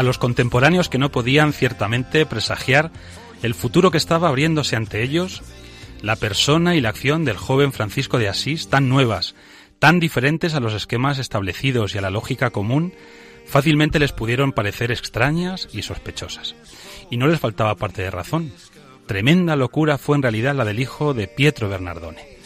A los contemporáneos que no podían ciertamente presagiar el futuro que estaba abriéndose ante ellos, la persona y la acción del joven Francisco de Asís, tan nuevas, tan diferentes a los esquemas establecidos y a la lógica común, fácilmente les pudieron parecer extrañas y sospechosas. Y no les faltaba parte de razón. Tremenda locura fue en realidad la del hijo de Pietro Bernardone,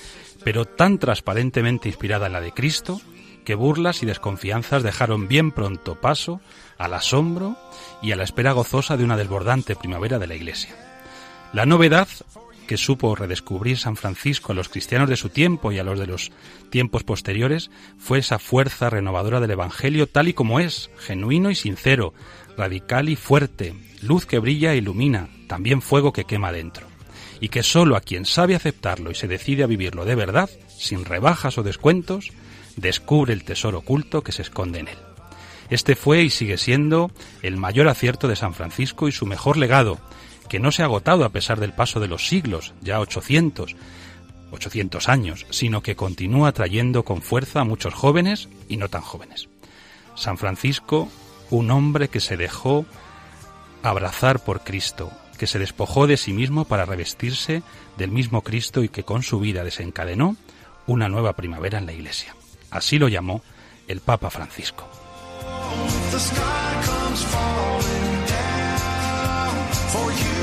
pero tan transparentemente inspirada en la de Cristo, que burlas y desconfianzas dejaron bien pronto paso al asombro y a la espera gozosa de una desbordante primavera de la Iglesia. La novedad que supo redescubrir San Francisco a los cristianos de su tiempo y a los de los tiempos posteriores fue esa fuerza renovadora del Evangelio tal y como es, genuino y sincero, radical y fuerte, luz que brilla e ilumina, también fuego que quema dentro, y que sólo a quien sabe aceptarlo y se decide a vivirlo de verdad, sin rebajas o descuentos, descubre el tesoro oculto que se esconde en él. Este fue y sigue siendo el mayor acierto de San Francisco y su mejor legado, que no se ha agotado a pesar del paso de los siglos, ya 800, 800 años, sino que continúa trayendo con fuerza a muchos jóvenes y no tan jóvenes. San Francisco, un hombre que se dejó abrazar por Cristo, que se despojó de sí mismo para revestirse del mismo Cristo y que con su vida desencadenó una nueva primavera en la Iglesia. Así lo llamó el Papa Francisco. The sky comes falling down for you.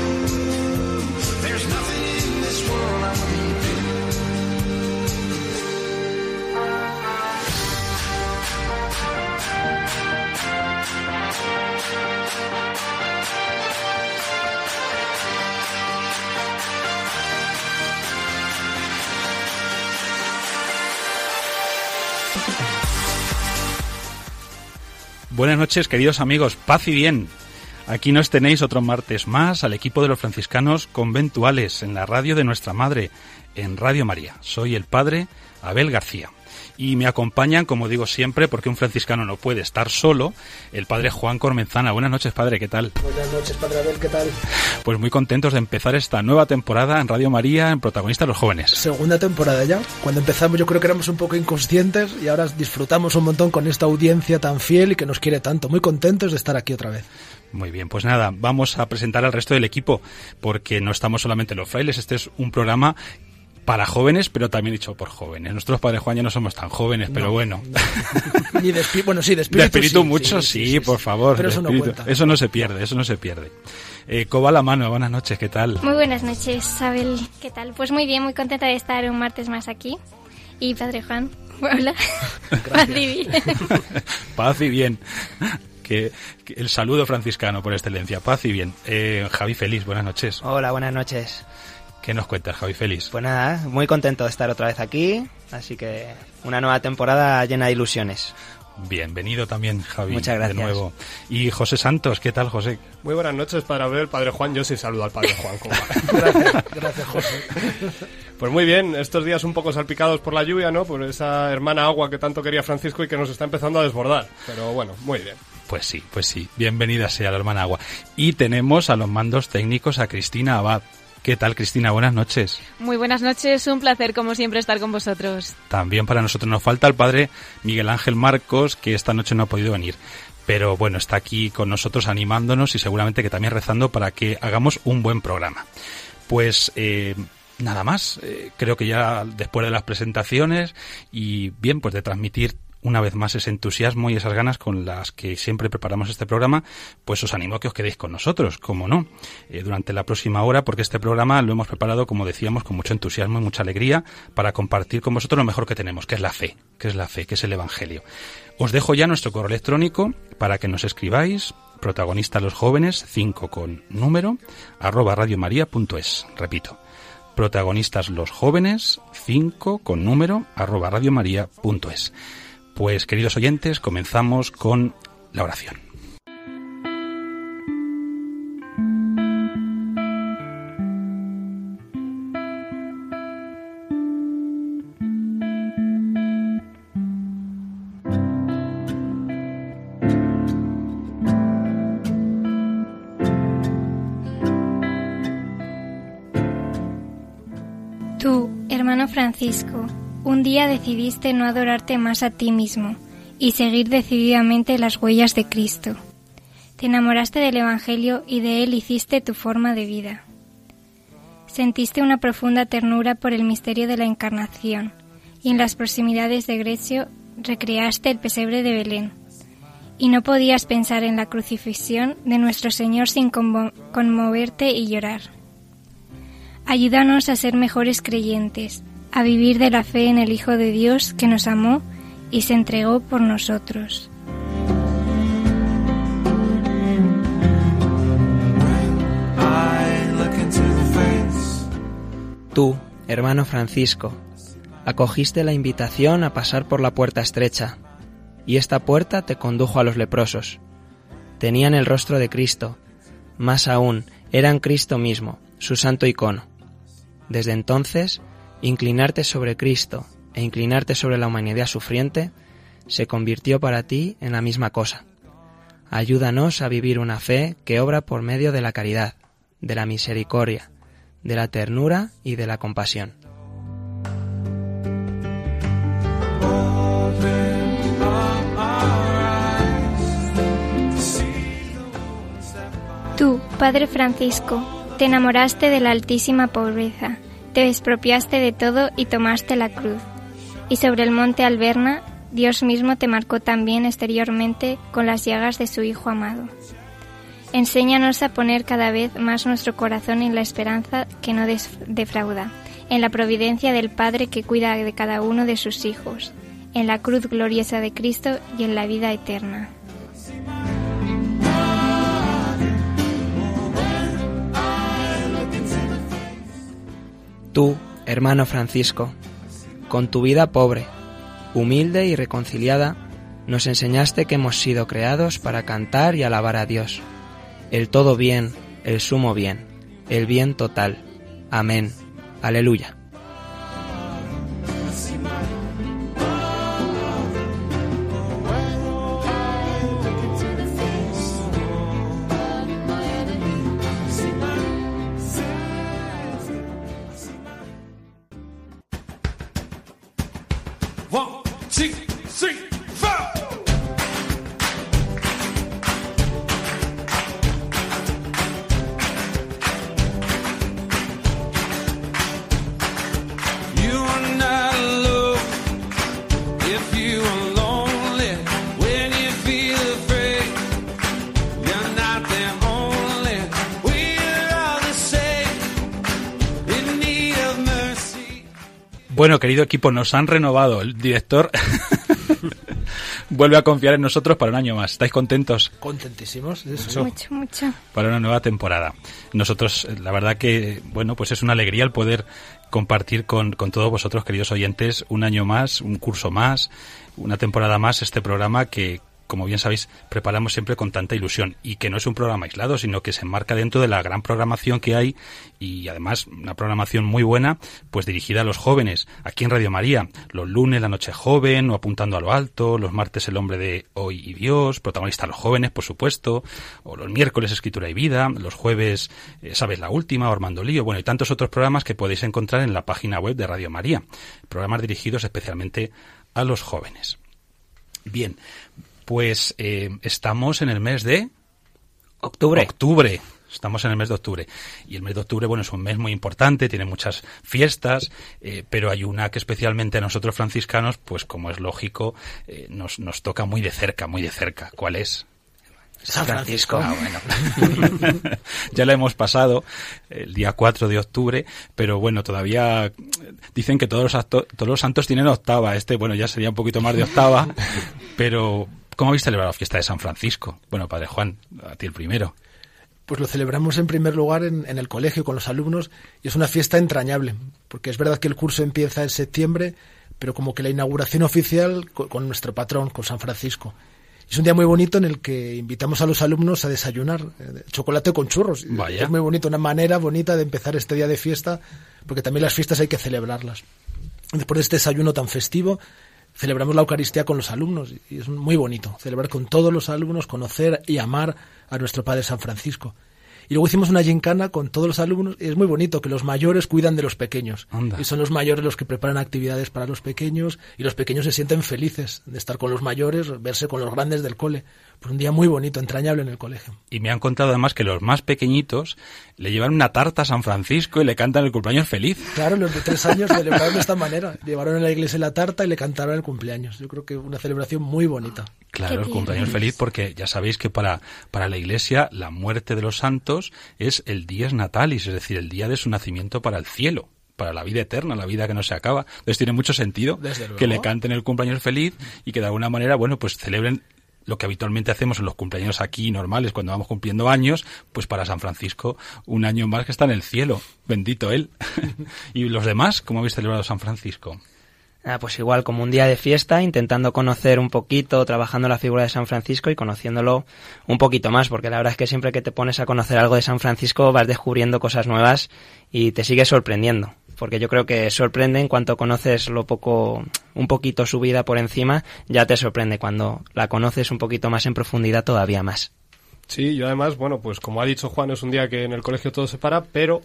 Buenas noches, queridos amigos, paz y bien. Aquí nos tenéis otro martes más al equipo de los franciscanos conventuales en la radio de nuestra madre, en Radio María. Soy el padre Abel García. Y me acompañan, como digo siempre, porque un franciscano no puede estar solo, el padre Juan Cormenzana. Buenas noches, padre, ¿qué tal? Buenas noches, Padre Abel, ¿qué tal? Pues muy contentos de empezar esta nueva temporada en Radio María, en Protagonistas los Jóvenes. Segunda temporada ya. Cuando empezamos yo creo que éramos un poco inconscientes y ahora disfrutamos un montón con esta audiencia tan fiel y que nos quiere tanto. Muy contentos de estar aquí otra vez. Muy bien, pues nada, vamos a presentar al resto del equipo, porque no estamos solamente los frailes, este es un programa para jóvenes, pero también dicho por jóvenes. Nosotros, Padre Juan, ya no somos tan jóvenes, pero bueno. Y de espí- bueno, sí, de De espíritu. espíritu sí, mucho, sí, por favor. Pero de eso no espíritu. cuenta. Eso no se pierde, eso no se pierde. Eh, Coba la mano, buenas noches, ¿qué tal? Muy buenas noches, Abel. ¿Qué tal? Pues muy bien, muy contenta de estar un martes más aquí. Y Padre Juan, hola. Paz y bien. Paz y bien. Que, que el saludo franciscano por excelencia. Paz y bien. Eh, Javi Feliz, buenas noches. Hola, buenas noches. ¿Qué nos cuentas, Javi Feliz? Pues nada, muy contento de estar otra vez aquí, así que una nueva temporada llena de ilusiones. Bienvenido también, Javi. Muchas gracias. De nuevo. Y José Santos, ¿qué tal, José? Muy buenas noches, Padre Abel, Padre Juan. Yo sí saludo al Padre Juan. gracias, José. Pues muy bien, estos días un poco salpicados por la lluvia, ¿no? Por esa hermana agua que tanto quería Francisco y que nos está empezando a desbordar. Pero bueno, muy bien. Pues sí, pues sí. Bienvenida sea la hermana Agua. Y tenemos a los mandos técnicos a Cristina Abad. ¿Qué tal, Cristina? Buenas noches. Muy buenas noches, un placer como siempre estar con vosotros. También para nosotros nos falta el padre Miguel Ángel Marcos, que esta noche no ha podido venir. Pero bueno, está aquí con nosotros animándonos y seguramente que también rezando para que hagamos un buen programa. Pues eh, nada más, eh, creo que ya después de las presentaciones y bien, pues de transmitir una vez más ese entusiasmo y esas ganas con las que siempre preparamos este programa, pues os animo a que os quedéis con nosotros, como no, eh, durante la próxima hora, porque este programa lo hemos preparado, como decíamos, con mucho entusiasmo y mucha alegría para compartir con vosotros lo mejor que tenemos, que es la fe, que es la fe, que es el Evangelio. Os dejo ya nuestro correo electrónico para que nos escribáis, protagonistas los jóvenes, 5 con número, arroba radiomaria.es. Repito, protagonistas los jóvenes, 5 con número, arroba radiomaria.es. Pues queridos oyentes, comenzamos con la oración. Decidiste no adorarte más a ti mismo y seguir decididamente las huellas de Cristo. Te enamoraste del Evangelio y de él hiciste tu forma de vida. Sentiste una profunda ternura por el misterio de la Encarnación y en las proximidades de Grecio recreaste el pesebre de Belén. Y no podías pensar en la crucifixión de nuestro Señor sin conmo- conmoverte y llorar. Ayúdanos a ser mejores creyentes, a vivir de la fe en el Hijo de Dios que nos amó y se entregó por nosotros. Tú, hermano Francisco, acogiste la invitación a pasar por la puerta estrecha, y esta puerta te condujo a los leprosos. Tenían el rostro de Cristo, más aún, eran Cristo mismo, su santo icono. Desde entonces, inclinarte sobre Cristo e inclinarte sobre la humanidad sufriente se convirtió para ti en la misma cosa. Ayúdanos a vivir una fe que obra por medio de la caridad, de la misericordia, de la ternura y de la compasión. Tú, Padre Francisco, te enamoraste de la altísima pobreza, te expropiaste de todo y tomaste la cruz. Y sobre el monte Alberna, Dios mismo te marcó también exteriormente con las llagas de su Hijo amado. Enséñanos a poner cada vez más nuestro corazón en la esperanza que no defrauda, en la providencia del Padre que cuida de cada uno de sus hijos, en la cruz gloriosa de Cristo y en la vida eterna. Tú, hermano Francisco, con tu vida pobre, humilde y reconciliada, nos enseñaste que hemos sido creados para cantar y alabar a Dios, el todo bien, el sumo bien, el bien total. Amén. Aleluya. Querido equipo, nos han renovado. El director vuelve a confiar en nosotros para un año más. ¿Estáis contentos? Contentísimos de eso. Mucho, mucho. para una nueva temporada. Nosotros, la verdad que, bueno, pues es una alegría el poder compartir con, con todos vosotros, queridos oyentes, un año más, un curso más, una temporada más, este programa que, como bien sabéis, preparamos siempre con tanta ilusión y que no es un programa aislado, sino que se enmarca dentro de la gran programación que hay y además una programación muy buena, pues dirigida a los jóvenes, aquí en Radio María, los lunes la noche joven o apuntando a lo alto, los martes el hombre de hoy y Dios, protagonista los jóvenes, por supuesto, o los miércoles escritura y vida, los jueves eh, sabes la última, o Armando Lío, bueno, y tantos otros programas que podéis encontrar en la página web de Radio María, programas dirigidos especialmente a los jóvenes. Bien, pues eh, estamos en el mes de Octubre. octubre. Estamos en el mes de octubre. Y el mes de octubre, bueno, es un mes muy importante, tiene muchas fiestas, eh, pero hay una que especialmente a nosotros franciscanos, pues como es lógico, eh, nos, nos toca muy de cerca, muy de cerca. ¿Cuál es? San Francisco. Ah, bueno. ya la hemos pasado el día 4 de octubre, pero bueno, todavía dicen que todos los, todos los santos tienen octava. Este, bueno, ya sería un poquito más de octava, pero ¿cómo habéis celebrado la fiesta de San Francisco? Bueno, Padre Juan, a ti el primero. Pues lo celebramos en primer lugar en, en el colegio con los alumnos y es una fiesta entrañable, porque es verdad que el curso empieza en septiembre, pero como que la inauguración oficial co- con, nuestro patrón, con San Francisco. Es un día muy bonito en el que invitamos a los alumnos a desayunar eh, chocolate con churros. Vaya. Es muy bonito, una manera bonita de empezar este día de fiesta, porque también las fiestas hay que celebrarlas. Después de este desayuno tan festivo, celebramos la Eucaristía con los alumnos y es muy bonito celebrar con todos los alumnos, conocer y amar a nuestro Padre San Francisco. Y luego hicimos una gincana con todos los alumnos y es muy bonito que los mayores cuidan de los pequeños. Anda. Y son los mayores los que preparan actividades para los pequeños y los pequeños se sienten felices de estar con los mayores, verse con los grandes del cole. Pues un día muy bonito, entrañable en el colegio. Y me han contado además que los más pequeñitos le llevan una tarta a San Francisco y le cantan el cumpleaños feliz. Claro, los de tres años celebraron de esta manera. Llevaron a la iglesia la tarta y le cantaron el cumpleaños. Yo creo que una celebración muy bonita. Claro, el cumpleaños feliz porque ya sabéis que para, para la Iglesia la muerte de los santos es el dies natalis, es decir, el día de su nacimiento para el cielo, para la vida eterna, la vida que no se acaba. Entonces tiene mucho sentido que le canten el cumpleaños feliz y que de alguna manera, bueno, pues celebren lo que habitualmente hacemos en los cumpleaños aquí normales cuando vamos cumpliendo años, pues para San Francisco un año más que está en el cielo, bendito él. y los demás, ¿cómo habéis celebrado San Francisco? Ah, pues igual como un día de fiesta, intentando conocer un poquito, trabajando la figura de San Francisco y conociéndolo un poquito más, porque la verdad es que siempre que te pones a conocer algo de San Francisco vas descubriendo cosas nuevas y te sigue sorprendiendo, porque yo creo que sorprende en cuanto conoces lo poco, un poquito su vida por encima, ya te sorprende cuando la conoces un poquito más en profundidad todavía más. Sí, yo además, bueno, pues como ha dicho Juan, es un día que en el colegio todo se para, pero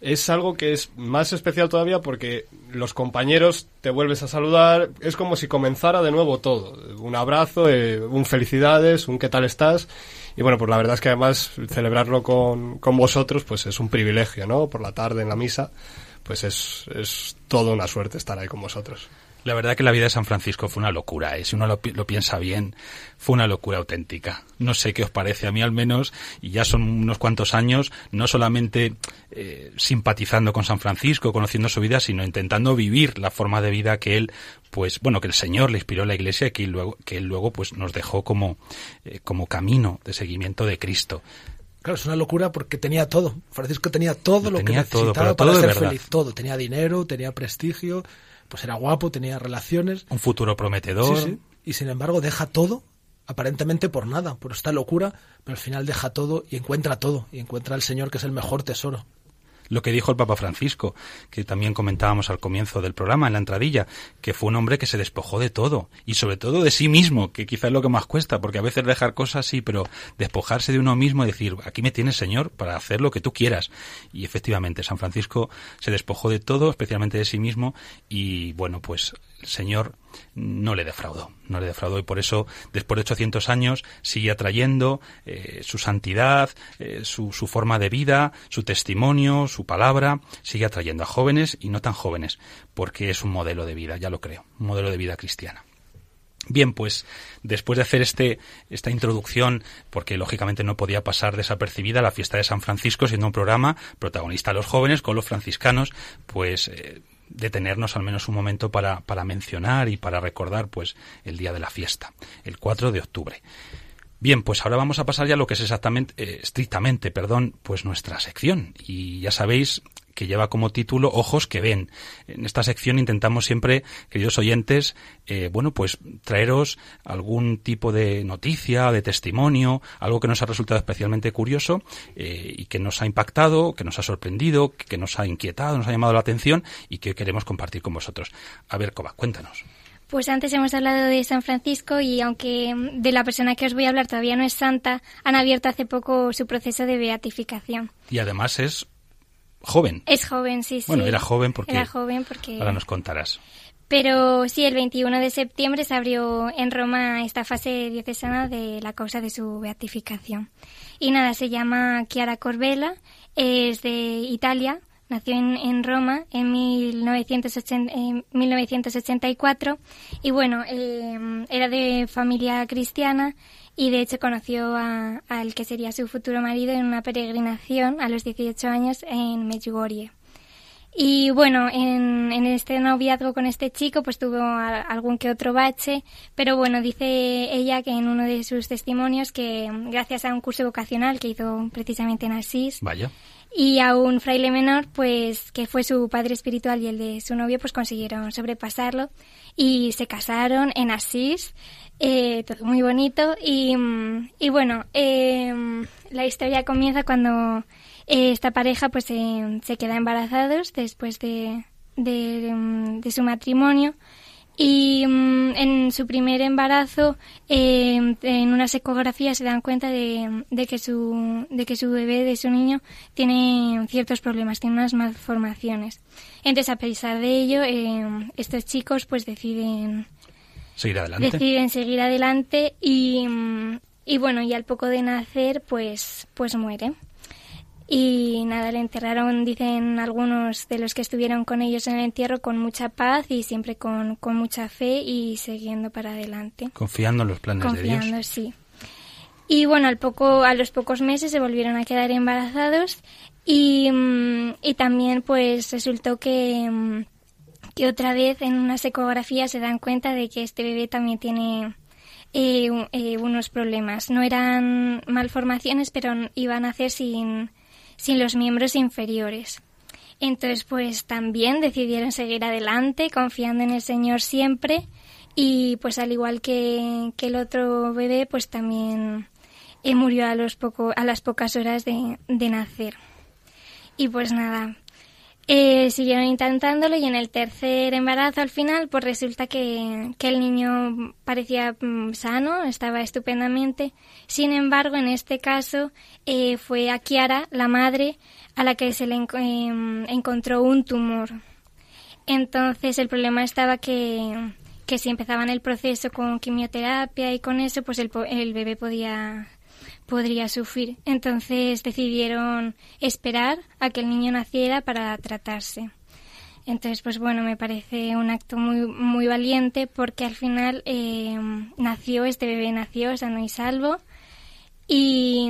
es algo que es más especial todavía porque los compañeros te vuelves a saludar, es como si comenzara de nuevo todo. Un abrazo, eh, un felicidades, un qué tal estás. Y bueno, pues la verdad es que además celebrarlo con, con vosotros pues es un privilegio, ¿no? Por la tarde en la misa, pues es, es toda una suerte estar ahí con vosotros. La verdad que la vida de San Francisco fue una locura, ¿eh? si uno lo, lo piensa bien, fue una locura auténtica. No sé qué os parece, a mí al menos, y ya son unos cuantos años, no solamente eh, simpatizando con San Francisco, conociendo su vida, sino intentando vivir la forma de vida que él, pues, bueno, que el Señor le inspiró a la Iglesia y que luego, que él luego pues, nos dejó como, eh, como camino de seguimiento de Cristo. Claro, es una locura porque tenía todo. Francisco tenía todo Lo lo, tenía que necesitaba para todo ser feliz. Todo. Tenía dinero, tenía prestigio, pues era guapo, tenía relaciones. Un futuro prometedor. Sí, sí. Y sin embargo deja todo, aparentemente por nada, por esta locura, pero al final deja todo y encuentra todo. Y encuentra al Señor que es el mejor tesoro. Lo que dijo el Papa Francisco, que también comentábamos al comienzo del programa, en la entradilla, que fue un hombre que se despojó de todo, y sobre todo de sí mismo, que quizás es lo que más cuesta, porque a veces dejar cosas sí, pero despojarse de uno mismo y decir, aquí me tienes, Señor, para hacer lo que tú quieras. Y efectivamente, San Francisco se despojó de todo, especialmente de sí mismo, y bueno, pues Señor no le defraudó, no le defraudó y por eso después de 800 años sigue atrayendo eh, su santidad, eh, su, forma de vida, su testimonio, su palabra, sigue atrayendo a jóvenes y no tan jóvenes, porque es un modelo de vida, ya lo creo, un modelo de vida cristiana. Bien, pues después de hacer este, esta introducción, porque lógicamente no podía pasar desapercibida la fiesta de San Francisco, siendo un programa protagonista a los jóvenes con los franciscanos, pues eh, detenernos al menos un momento para, para mencionar y para recordar pues el día de la fiesta, el 4 de octubre. Bien, pues ahora vamos a pasar ya a lo que es exactamente, eh, estrictamente, perdón, pues nuestra sección. Y ya sabéis que lleva como título Ojos que ven. En esta sección intentamos siempre, queridos oyentes, eh, bueno, pues traeros algún tipo de noticia, de testimonio, algo que nos ha resultado especialmente curioso eh, y que nos ha impactado, que nos ha sorprendido, que nos ha inquietado, nos ha llamado la atención y que queremos compartir con vosotros. A ver, Coba, cuéntanos. Pues antes hemos hablado de San Francisco y aunque de la persona que os voy a hablar todavía no es santa, han abierto hace poco su proceso de beatificación. Y además es joven. Es joven, sí, sí. Bueno, era joven porque Era joven porque... ahora nos contarás. Pero sí, el 21 de septiembre se abrió en Roma esta fase diocesana de la causa de su beatificación. Y nada, se llama Chiara Corbella, es de Italia, nació en, en Roma en, 1980, en 1984 y bueno, eh, era de familia cristiana y de hecho conoció a- al que sería su futuro marido en una peregrinación a los 18 años en Medjugorje. Y bueno, en, en este noviazgo con este chico pues tuvo a- algún que otro bache, pero bueno, dice ella que en uno de sus testimonios que gracias a un curso vocacional que hizo precisamente en Asís Vaya. y a un fraile menor, pues que fue su padre espiritual y el de su novio, pues consiguieron sobrepasarlo y se casaron en Asís, eh, todo muy bonito y, mm, y bueno, eh, la historia comienza cuando eh, esta pareja pues eh, se queda embarazados después de, de, mm, de su matrimonio y mm, en su primer embarazo, eh, en unas ecografías se dan cuenta de, de que su, de que su bebé, de su niño, tiene ciertos problemas, tiene unas malformaciones. Entonces, a pesar de ello, estos chicos pues deciden, Seguir adelante. deciden seguir adelante y, y bueno, y al poco de nacer, pues, pues muere. Y nada, le enterraron, dicen algunos de los que estuvieron con ellos en el entierro, con mucha paz y siempre con, con mucha fe y siguiendo para adelante. Confiando en los planes de Confiando, Dios. sí. Y bueno, al poco, a los pocos meses se volvieron a quedar embarazados y, mm, y también pues resultó que, mm, que otra vez en unas ecografías se dan cuenta de que este bebé también tiene eh, eh, unos problemas. No eran malformaciones, pero iban a hacer sin, sin los miembros inferiores. Entonces, pues también decidieron seguir adelante, confiando en el Señor siempre. Y pues al igual que, que el otro bebé, pues también eh, murió a, los poco, a las pocas horas de, de nacer. Y pues nada, eh, siguieron intentándolo y en el tercer embarazo al final pues resulta que, que el niño parecía mm, sano, estaba estupendamente. Sin embargo, en este caso eh, fue a Kiara, la madre, a la que se le em, encontró un tumor. Entonces el problema estaba que, que si empezaban el proceso con quimioterapia y con eso, pues el, el bebé podía podría sufrir. Entonces decidieron esperar a que el niño naciera para tratarse. Entonces, pues bueno, me parece un acto muy, muy valiente porque al final eh, nació, este bebé nació sano y salvo. Y,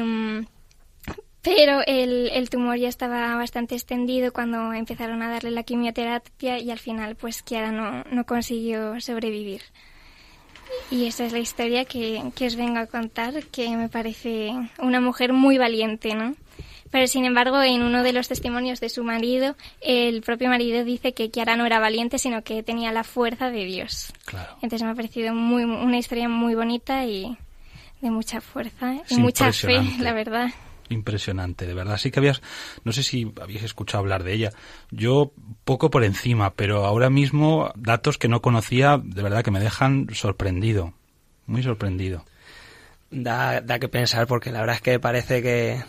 pero el, el tumor ya estaba bastante extendido cuando empezaron a darle la quimioterapia y al final pues Kiara no, no consiguió sobrevivir. Y esa es la historia que, que os vengo a contar, que me parece una mujer muy valiente, ¿no? Pero sin embargo, en uno de los testimonios de su marido, el propio marido dice que Kiara no era valiente, sino que tenía la fuerza de Dios. Claro. Entonces me ha parecido muy, una historia muy bonita y de mucha fuerza y Es mucha fe, la verdad. Impresionante, de verdad. Sí que habías, no sé si habíais escuchado hablar de ella. Yo poco por encima, pero ahora mismo datos que no conocía, de verdad que me dejan sorprendido, muy sorprendido. da, da que pensar porque la verdad es que parece que,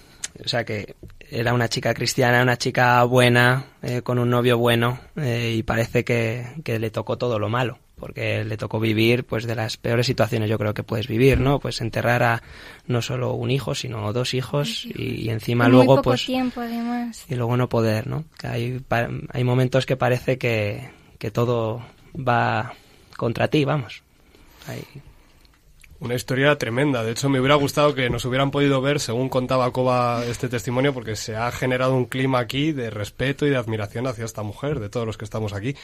o sea, que era una chica cristiana, una chica buena, eh, con un novio bueno, eh, y parece que, que le tocó todo lo malo, porque le tocó vivir pues de las peores situaciones yo creo que puedes vivir, ¿no? Pues enterrar a no solo un hijo, sino dos hijos y, y encima muy luego poco pues tiempo, además. y luego no poder, ¿no? Que hay, hay momentos que parece que, que todo va contra ti, vamos. Hay- Una historia tremenda. De hecho, me hubiera gustado que nos hubieran podido ver, según contaba Coba este testimonio, porque se ha generado un clima aquí de respeto y de admiración hacia esta mujer, de todos los que estamos aquí.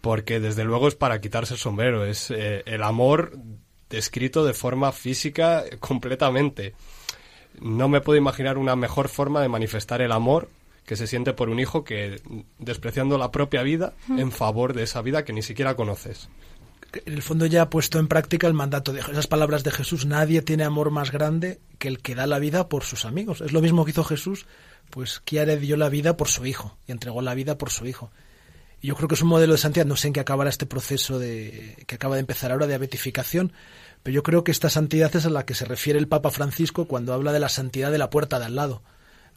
Porque desde luego es para quitarse el sombrero. Es eh, el amor descrito de forma física completamente. No me puedo imaginar una mejor forma de manifestar el amor que se siente por un hijo que despreciando la propia vida en favor de esa vida que ni siquiera conoces. en el fondo ya ha puesto en práctica el mandato de esas palabras de Jesús, nadie tiene amor más grande que el que da la vida por sus amigos. Es lo mismo que hizo Jesús, pues Kiara dio la vida por su hijo y entregó la vida por su hijo. Yo creo que es un modelo de santidad, no sé en qué acabará este proceso de que acaba de empezar ahora de beatificación, pero yo creo que esta santidad es a la que se refiere el Papa Francisco cuando habla de la santidad de la puerta de al lado,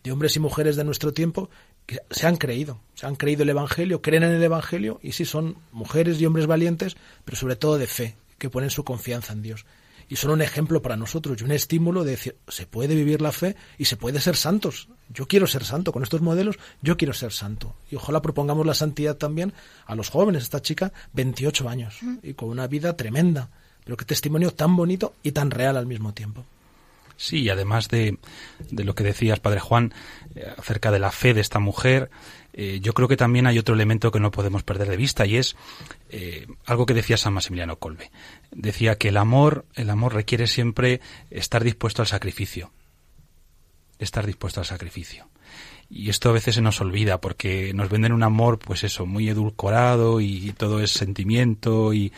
de hombres y mujeres de nuestro tiempo que se han creído, se han creído el Evangelio, creen en el Evangelio y sí son mujeres y hombres valientes, pero sobre todo de fe, que ponen su confianza en Dios. Y son un ejemplo para nosotros y un estímulo de decir, se puede vivir la fe y se puede ser santos. Yo quiero ser santo, con estos modelos yo quiero ser santo. Y ojalá propongamos la santidad también a los jóvenes. Esta chica, 28 años, y con una vida tremenda, pero qué testimonio tan bonito y tan real al mismo tiempo. Sí, y además de, de lo que decías, Padre Juan, eh, acerca de la fe de esta mujer, eh, yo creo que también hay otro elemento que no podemos perder de vista y es eh, algo que decía San Maximiliano Colbe. Decía que el amor, el amor requiere siempre estar dispuesto al sacrificio. Estar dispuesto al sacrificio. Y esto a veces se nos olvida porque nos venden un amor, pues eso, muy edulcorado y todo es sentimiento y,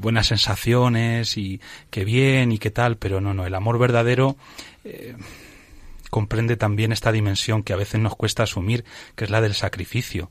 buenas sensaciones y qué bien y qué tal, pero no, no, el amor verdadero eh, comprende también esta dimensión que a veces nos cuesta asumir, que es la del sacrificio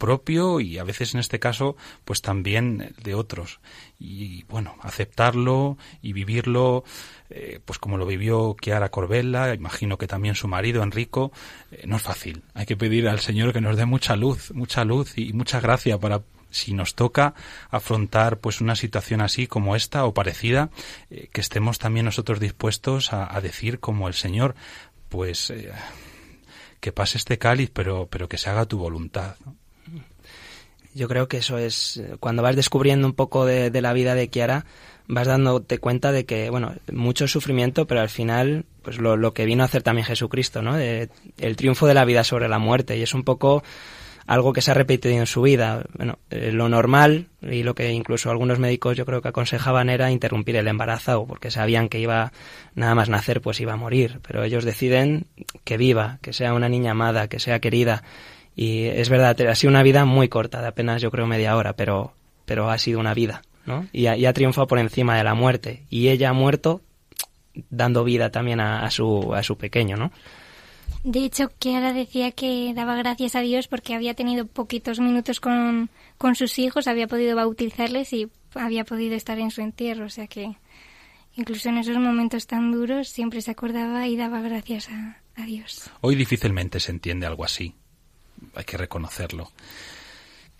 propio y a veces en este caso pues también de otros. Y bueno aceptarlo y vivirlo eh, pues como lo vivió Chiara Corbella imagino que también su marido Enrico eh, no es fácil. Hay que pedir al Señor que nos dé mucha luz mucha luz y mucha gracia para si nos toca afrontar pues una situación así como esta o parecida eh, que estemos también nosotros dispuestos a, a decir como el Señor pues eh, que pase este cáliz, pero, pero que se haga tu voluntad. Yo creo que eso es, cuando vas descubriendo un poco de, de, la vida de Kiara, vas dándote cuenta de que, bueno, mucho sufrimiento, pero al final, pues lo, lo que vino a hacer también Jesucristo, ¿no? El triunfo de la vida sobre la muerte. Y es un poco algo que se ha repetido en su vida. Bueno, eh, lo normal y lo que incluso algunos médicos yo creo que aconsejaban era interrumpir el embarazo porque sabían que iba nada más nacer pues iba a morir, pero ellos deciden que viva, que sea una niña amada, que sea querida y es verdad, ha sido una vida muy corta, de apenas yo creo media hora, pero pero ha sido una vida, ¿no? Y ha, triunfado por encima de la muerte y ella ha muerto dando vida también a su a su pequeño, ¿no? De hecho, Kiara decía que daba gracias a Dios porque había tenido poquitos minutos con, con sus hijos, había podido bautizarles y había podido estar en su entierro. O sea que incluso en esos momentos tan duros siempre se acordaba y daba gracias a, a Dios. Hoy difícilmente se entiende algo así. Hay que reconocerlo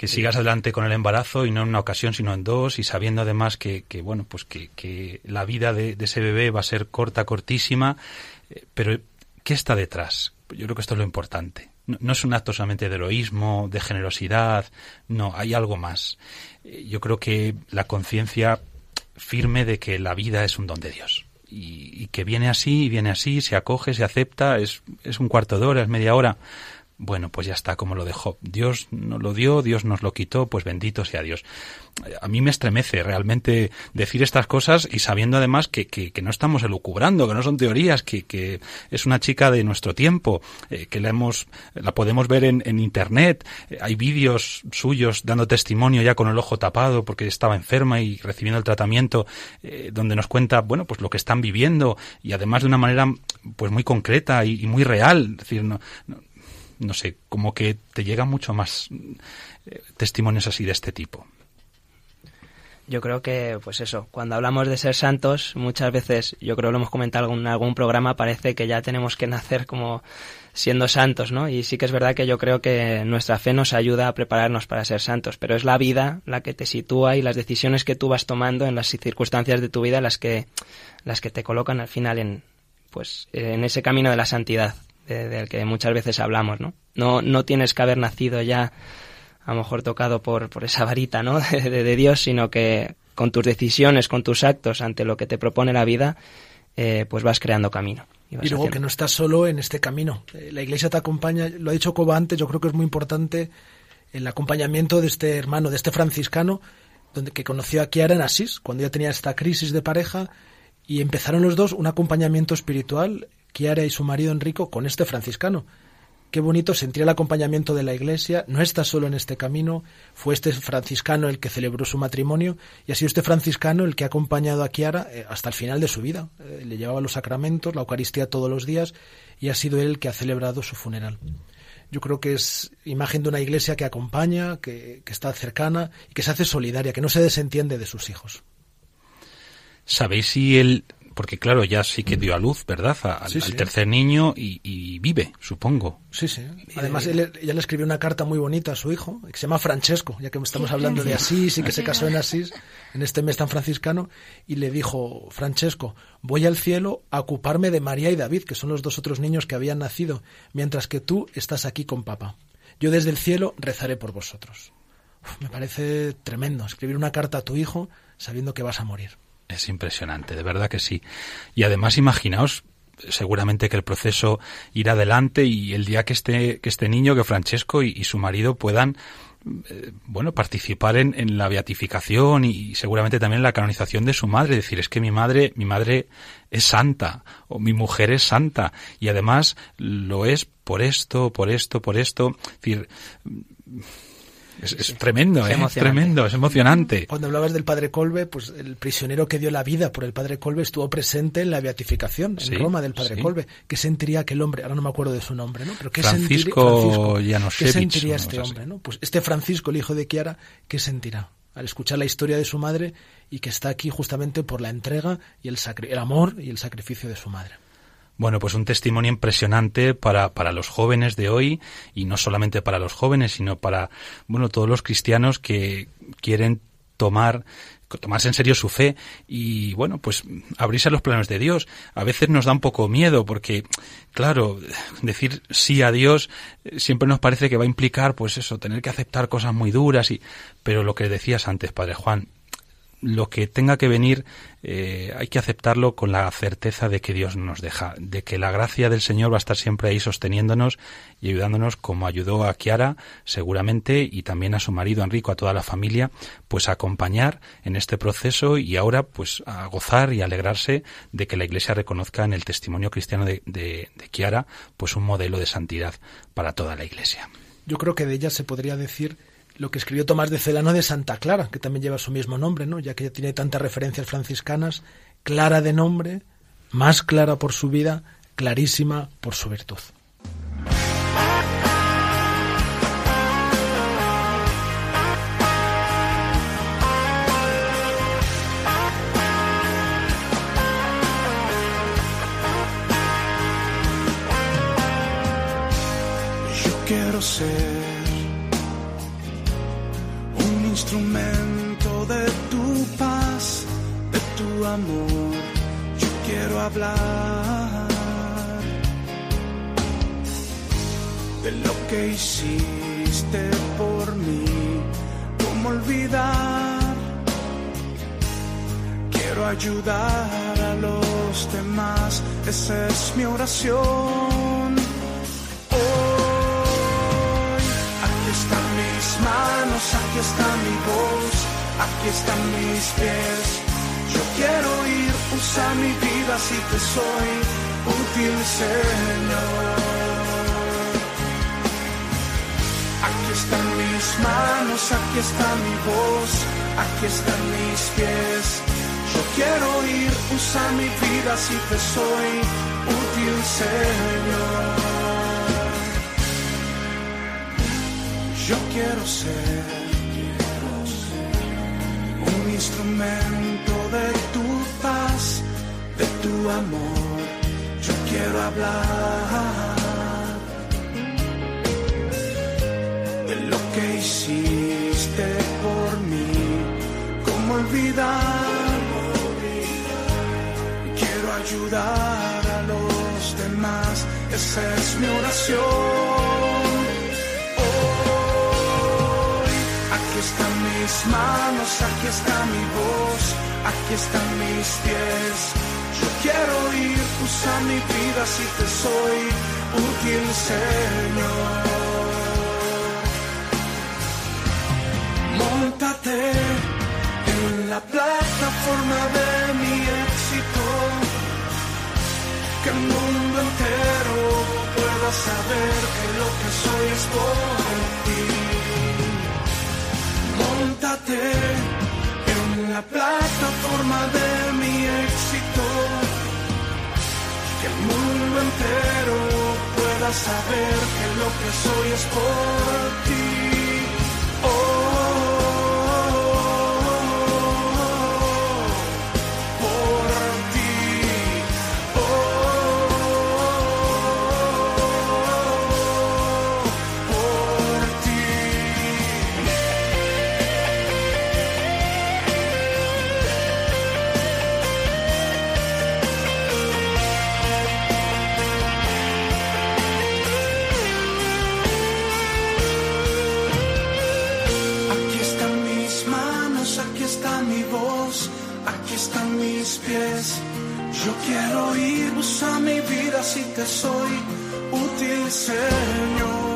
que sigas adelante con el embarazo y no en una ocasión sino en dos y sabiendo además que, que bueno pues que, que la vida de, de, ese bebé va a ser corta cortísima eh, pero ¿Qué está detrás? Yo creo que esto es lo importante. No, es un acto solamente de heroísmo, de generosidad, no, hay algo más. Yo creo que la conciencia firme de que la vida es un don de Dios. Y, y, que viene así, viene así, se acoge, se acepta, es, es un cuarto de hora, es media hora. Bueno, pues ya está, como lo dejó. Dios nos lo dio, Dios nos lo quitó, pues bendito sea Dios. A mí me estremece realmente decir estas cosas y sabiendo además que, que, que no estamos elucubrando, que no son teorías, que, que es una chica de nuestro tiempo, eh, que la hemos, la podemos ver en, en internet. Eh, hay vídeos suyos dando testimonio ya con el ojo tapado porque estaba enferma y recibiendo el tratamiento, eh, donde nos cuenta, bueno, pues lo que están viviendo y además de una manera pues muy concreta y, muy real. Es decir, no no sé, como que te llega mucho más eh, testimonios así de este tipo. Yo creo que, pues eso, cuando hablamos de ser santos, muchas veces, yo creo que lo hemos comentado en algún programa, parece que ya tenemos que nacer como siendo santos, ¿no? Y sí que es verdad que yo creo que nuestra fe nos ayuda a prepararnos para ser santos, pero es la vida la que te sitúa y las decisiones que tú vas tomando en las circunstancias de tu vida las que, las que te colocan al final en, pues, en ese camino de la santidad del que muchas veces hablamos, ¿no? No, no tienes que haber nacido ya a lo mejor tocado por, por esa varita, ¿no? De, de, de, Dios, sino que con tus decisiones, con tus actos ante lo que te propone la vida, eh, pues vas creando camino. Y, y luego que no estás solo en este camino. Eh, la iglesia te acompaña, lo ha dicho Coba antes, yo creo que es muy importante el acompañamiento de este hermano, de este franciscano, donde que conoció a Kiara en Asís, cuando ya tenía esta crisis de pareja, y empezaron los dos un acompañamiento espiritual Chiara y su marido Enrico con este franciscano. Qué bonito sentir el acompañamiento de la Iglesia. No está solo en este camino. Fue este franciscano el que celebró su matrimonio y ha sido este franciscano el que ha acompañado a Chiara eh, hasta el final de su vida. Eh, le llevaba los sacramentos, la Eucaristía todos los días y ha sido él el que ha celebrado su funeral. Yo creo que es imagen de una Iglesia que acompaña, que, que está cercana y que se hace solidaria, que no se desentiende de sus hijos. ¿Sabéis si el porque claro, ya sí que dio a luz, ¿verdad? A- al, Sí, tercer niño y, y vive, supongo. Sí, sí. Además, él- ella le escribió una carta muy bonita a su hijo, que se llama Francesco, ya que estamos hablando de Asís y que se casó en Asís, en este mes tan franciscano, y le dijo, Francesco, voy al cielo a ocuparme de María y David, que son los dos otros niños que habían nacido, mientras que tú estás aquí con papá. Yo desde el cielo rezaré por vosotros. Uf, me parece tremendo escribir una carta a tu hijo sabiendo que vas a morir. Es impresionante, de verdad que sí. Y además, imaginaos, seguramente que el proceso irá adelante y el día que este, que este niño, que Francesco y, su marido puedan, eh, bueno, participar en, en la beatificación y, seguramente también en la canonización de su madre. Decir, es que mi madre, mi madre es santa o mi mujer es santa y además lo es por esto, por esto, por esto. Es decir, es, es tremendo, Es ¿eh? Es tremendo, es emocionante. Cuando hablabas del padre Colbe, pues el prisionero que dio la vida por el padre Colbe estuvo presente en la beatificación en Sí, Roma del padre sí. Colbe. ¿Qué sentiría aquel hombre? Ahora no me acuerdo de su nombre, ¿no? Pero ¿qué Francisco sentiría, Januszewicz, ¿Qué sentiría este así. hombre, no? Pues este Francisco, el hijo de Kiara, ¿qué sentirá? Al escuchar la historia de su madre y que está aquí justamente por la entrega y el, sacri- el amor y el sacrificio de su madre. Bueno, pues un testimonio impresionante para, para los jóvenes de hoy y no solamente para los jóvenes, sino para, bueno, todos los cristianos que quieren tomar tomarse en serio su fe y bueno pues abrirse a los planes de Dios. A veces nos da un poco miedo porque claro decir sí a Dios siempre nos parece que va a implicar pues eso tener que aceptar cosas muy duras y pero lo que decías antes padre Juan lo que tenga que venir eh, hay que aceptarlo con la certeza de que Dios nos deja, de que la gracia del Señor va a estar siempre ahí sosteniéndonos y ayudándonos como ayudó a Kiara seguramente y también a su marido Enrico, a toda la familia, pues a acompañar en este proceso y ahora pues a gozar y alegrarse de que la Iglesia reconozca en el testimonio cristiano de, de, de Kiara pues un modelo de santidad para toda la Iglesia. Yo creo que de ella se podría decir lo que escribió Tomás de Celano de Santa Clara, que también lleva su mismo nombre, ¿no? ya que ella tiene tantas referencias franciscanas, clara de nombre, más clara por su vida, clarísima por su virtud. Yo ser instrumento de tu paz, de tu amor. Yo quiero hablar de lo que hiciste por mí. ¿Cómo olvidar? Quiero ayudar a los demás. Esa es mi oración. Manos, aquí está mi voz, aquí están mis pies. Yo quiero ir, usa mi vida si te soy útil, Señor. Aquí están mis manos, aquí está mi voz, aquí están mis pies. Yo quiero ir, usa mi vida si te soy útil, Señor. Yo quiero ser, un instrumento de tu paz, de tu amor. Yo quiero hablar de lo que hiciste por mí. ¿Cómo olvidar? Quiero ayudar a los demás. Esa es mi oración. Aquí están mis manos, aquí está mi voz, aquí están mis pies. Yo quiero ir, usa mi vida si te soy útil, Señor. Móntate en la plataforma de mi éxito, que el mundo entero pueda saber que lo que soy es por ti. En la plataforma de mi éxito, que el mundo entero pueda saber que lo que soy es por ti. Oh, Yo quiero ir, usa mi vida si te soy útil, Señor.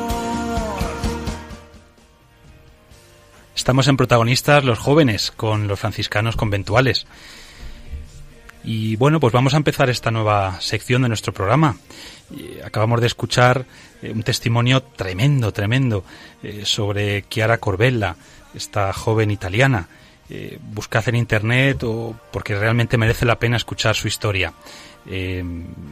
Estamos en protagonistas los jóvenes con los franciscanos conventuales. Y bueno, pues vamos a empezar esta nueva sección de nuestro programa. Eh, acabamos de escuchar eh, un testimonio tremendo, tremendo eh, sobre Chiara Corbella, esta joven italiana. Eh, buscad en internet o porque realmente merece la pena escuchar su historia. Eh,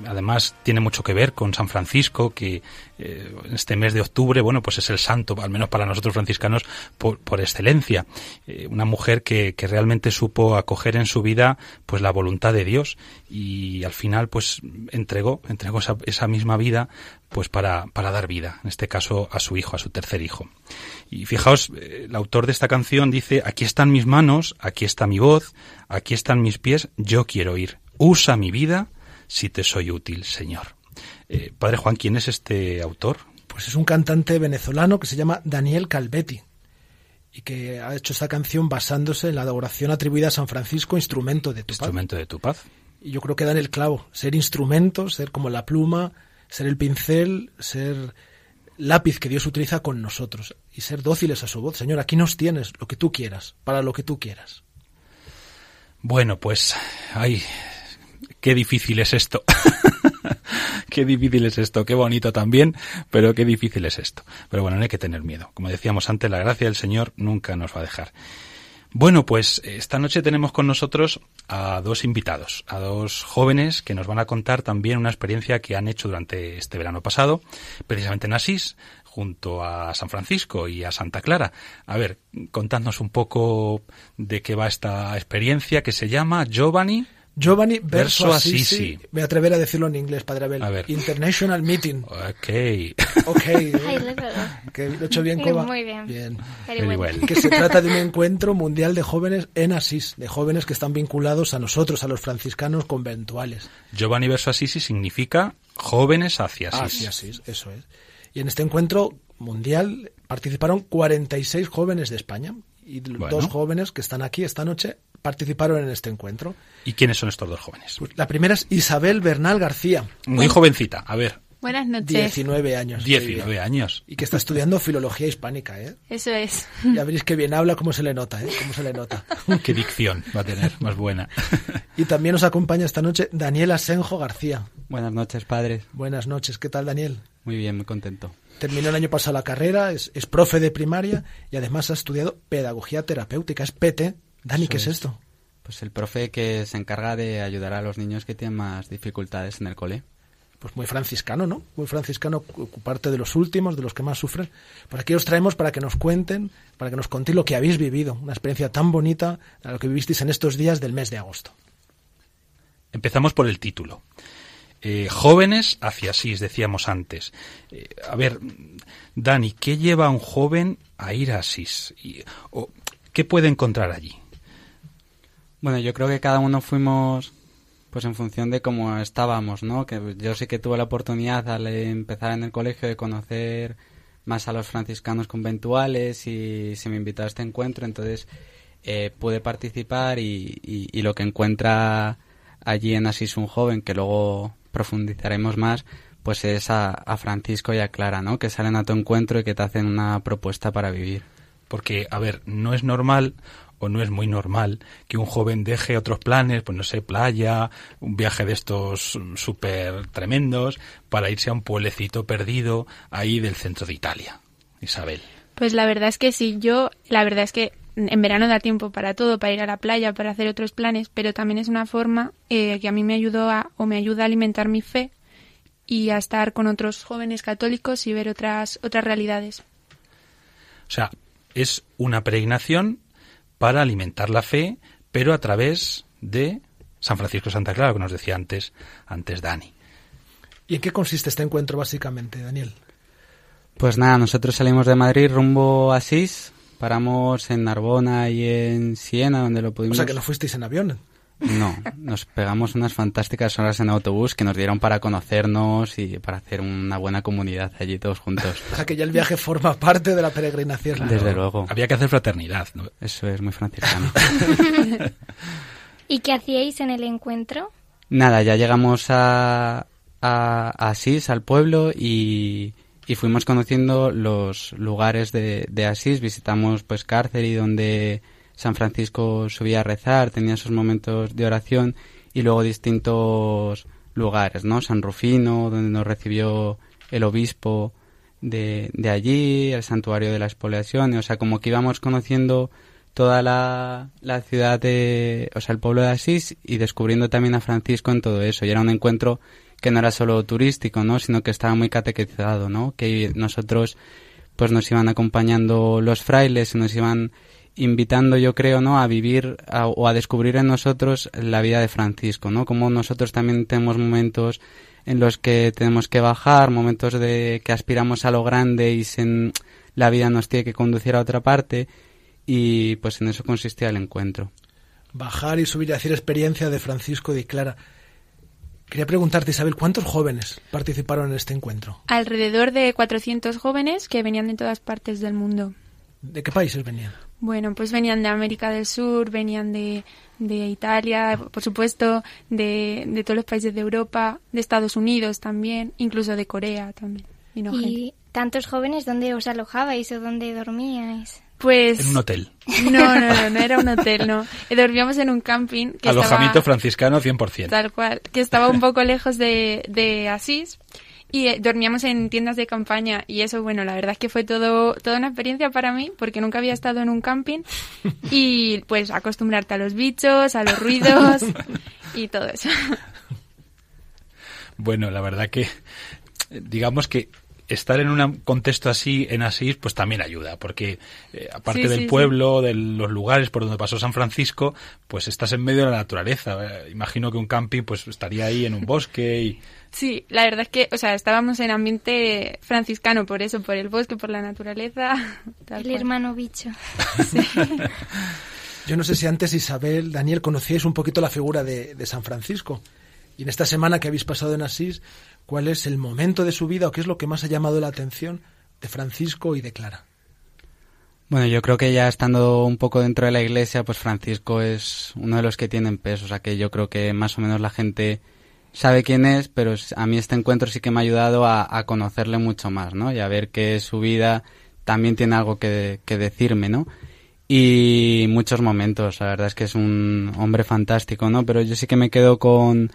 además tiene mucho que ver con San Francisco, que eh, este mes de octubre, bueno, pues es el santo, al menos para nosotros franciscanos, por, por excelencia. Eh, una mujer que, que realmente supo acoger en su vida, pues la voluntad de Dios y al final, pues entregó, entregó esa, esa misma vida, pues para, para dar vida, en este caso a su hijo, a su tercer hijo. Y fijaos, eh, el autor de esta canción dice, aquí están mis manos, aquí está mi voz, aquí están mis pies, yo quiero ir. Usa mi vida si te soy útil, Señor. Eh, Padre Juan, ¿quién es este autor? Pues es un cantante venezolano que se llama Daniel Calvetti y que ha hecho esta canción basándose en la adoración atribuida a San Francisco, instrumento de tu paz. Instrumento de tu paz. Y yo creo que dan el clavo, ser instrumento, ser como la pluma, ser el pincel, ser lápiz que Dios utiliza con nosotros y ser dóciles a su voz. Señor, aquí nos tienes lo que tú quieras, para lo que tú quieras. Bueno, pues, ay, qué difícil es esto. qué difícil es esto, qué bonito también, pero qué difícil es esto. Pero bueno, no hay que tener miedo. Como decíamos antes, la gracia del Señor nunca nos va a dejar. Bueno, pues esta noche tenemos con nosotros a dos invitados, a dos jóvenes que nos van a contar también una experiencia que han hecho durante este verano pasado, precisamente en Asís, junto a San Francisco y a Santa Clara. A ver, contadnos un poco de qué va esta experiencia que se llama Giovanni. Giovanni verso, Verso Assisi. Assisi. Me atreveré a decirlo en inglés, Padre Abel. A ver. International Meeting. Ok. Ok. ¿eh? Que lo he hecho bien, Coba. Muy bien. Bien. Very Very well. well. Que se trata de un encuentro mundial de jóvenes en Asís, de jóvenes que están vinculados a nosotros, a los franciscanos conventuales. Giovanni verso Assisi significa jóvenes hacia Asís. Hacia Asís, eso es. Y en este encuentro mundial participaron 46 jóvenes de España. Y Bueno. dos jóvenes que están aquí esta noche participaron en este encuentro. ¿Y quiénes son estos dos jóvenes? Pues la primera es Isabel Bernal García, Muy jovencita, a ver, Buenas noches. 19 años. 19 años. Y que está estudiando filología hispánica, ¿eh? Eso es. Ya veréis que bien habla, cómo se le nota, ¿eh? Cómo se le nota. Qué dicción va a tener, más buena. Y también nos acompaña esta noche Daniel Asenjo García. Buenas noches, padres. Buenas noches, ¿qué tal Daniel? Muy bien, muy contento. Terminó el año pasado la carrera, es, es profe de primaria y además ha estudiado pedagogía terapéutica, es PT. Dani, Eso ¿qué es es. esto? Pues el profe que se encarga de ayudar a los niños que tienen más dificultades en el cole. Pues muy franciscano, ¿no? Muy franciscano ocuparte de los últimos, de los que más sufren. Por aquí os traemos para que nos cuenten, para que nos contéis lo que habéis vivido, una experiencia tan bonita, a lo que vivisteis en estos días del mes de agosto. Empezamos por el título. Eh, jóvenes hacia Asís, decíamos antes. Eh, a ver, Dani, ¿qué lleva a un joven a ir a Asís? Y- o, ¿Qué puede encontrar allí? Bueno, yo creo que cada uno fuimos pues en función de cómo estábamos, ¿no? Que yo sí que tuve la oportunidad al empezar en el colegio de conocer más a los franciscanos conventuales y se me invitó a este encuentro, entonces eh, pude participar y, y- y lo que encuentra allí en Asís un joven, que luego profundizaremos más, pues es a, a Francisco y a Clara, ¿no? Que salen a tu encuentro y que te hacen una propuesta para vivir. Porque, a ver, no es normal o no es muy normal que un joven deje otros planes, pues no sé, playa, un viaje de estos súper tremendos, para irse a un pueblecito perdido ahí del centro de Italia. Isabel. Pues la verdad es que sí, yo, la verdad es que en verano da tiempo para todo, para ir a la playa, para hacer otros planes, pero también es una forma eh, que a mí me ayudó a, o me ayuda a alimentar mi fe y a estar con otros jóvenes católicos y ver otras, otras realidades. O sea, es una peregrinación para alimentar la fe, pero a través de San Francisco de Santa Clara, que nos decía antes, antes Dani. ¿Y en qué consiste este encuentro básicamente, Daniel? Pues nada, nosotros salimos de Madrid rumbo a Asís, paramos en Narbona y en Siena, donde lo O pudimos... sea, que no fuisteis en avión. No, nos pegamos unas fantásticas horas en autobús que nos dieron para conocernos y para hacer una buena comunidad allí todos juntos. O sea, que ya el viaje forma parte de la peregrinación. Desde luego. Había que hacer fraternidad. ¿no? Eso es muy franciscano. ¿Y qué hacíais en el encuentro? Nada, ya llegamos a, a, Asís, al pueblo, y, y, fuimos conociendo los lugares de, de Asís. Visitamos pues y donde San Francisco subía a rezar, tenía sus momentos de oración, y luego distintos lugares, ¿no? San Rufino, donde nos recibió el obispo de, de allí, el santuario de la expoliación, o sea, como que íbamos conociendo toda la, la, ciudad de, o sea, el pueblo de Asís y descubriendo también a Francisco en todo eso. Y era un encuentro que no era solo turístico, ¿no? Sino que estaba muy catequizado, ¿no? Que nosotros, pues nos iban acompañando los frailes y nos iban invitando, yo creo, ¿no? A vivir o a descubrir en nosotros la vida de Francisco, ¿no? Como nosotros también tenemos momentos en los que tenemos que bajar, momentos de que aspiramos a lo grande y la vida nos tiene que conducir a otra parte y pues en eso consistía el encuentro. Bajar y subir y hacer experiencia de Francisco de Clara. Quería preguntarte, Isabel, ¿cuántos jóvenes participaron en este encuentro? Alrededor de 400 jóvenes que venían de todas partes del mundo. ¿De qué países venían? Bueno, pues venían de América del Sur, venían de, de Italia, por supuesto, de, de, todos los países de Europa, de Estados Unidos también, incluso de Corea también. ¿Y tantos jóvenes dónde os alojabais o dónde dormíais? Pues... En un hotel. No, no, no, no era un hotel, no. Dormíamos en un camping. Que Alojamiento franciscano 100%. Tal cual, que estaba un poco lejos de, de Asís y eh, dormíamos en tiendas de campaña y eso, bueno, la verdad es que fue todo toda una experiencia para mí porque nunca había estado en un camping y pues acostumbrarte a los bichos, a los ruidos y todo eso. Bueno, la verdad que digamos que estar en un contexto así en Asís pues también ayuda porque eh, aparte del pueblo de los lugares por donde pasó San Francisco pues estás en medio de la naturaleza imagino que un camping pues estaría ahí en un bosque y Sí, la verdad es que, o sea, estábamos en ambiente franciscano por eso, por el bosque, por la naturaleza. el hermano bicho. Yo no sé si antes Isabel, Daniel, conocíais un poquito la figura de, de, San Francisco. Y en esta semana que habéis pasado en Asís, ¿cuál es el momento de su vida o qué es lo que más ha llamado la atención de Francisco y de Clara? Bueno, yo creo que ya estando un poco dentro de la iglesia, pues Francisco es uno de los que tienen peso. O sea que yo creo que más o menos la gente sabe quién es, pero a mí este encuentro sí que me ha ayudado a, conocerle mucho más, ¿no? Y a ver que su vida también tiene algo que, decirme, ¿no? Y muchos momentos, la verdad es que es un hombre fantástico, ¿no? Pero yo sí que me quedo con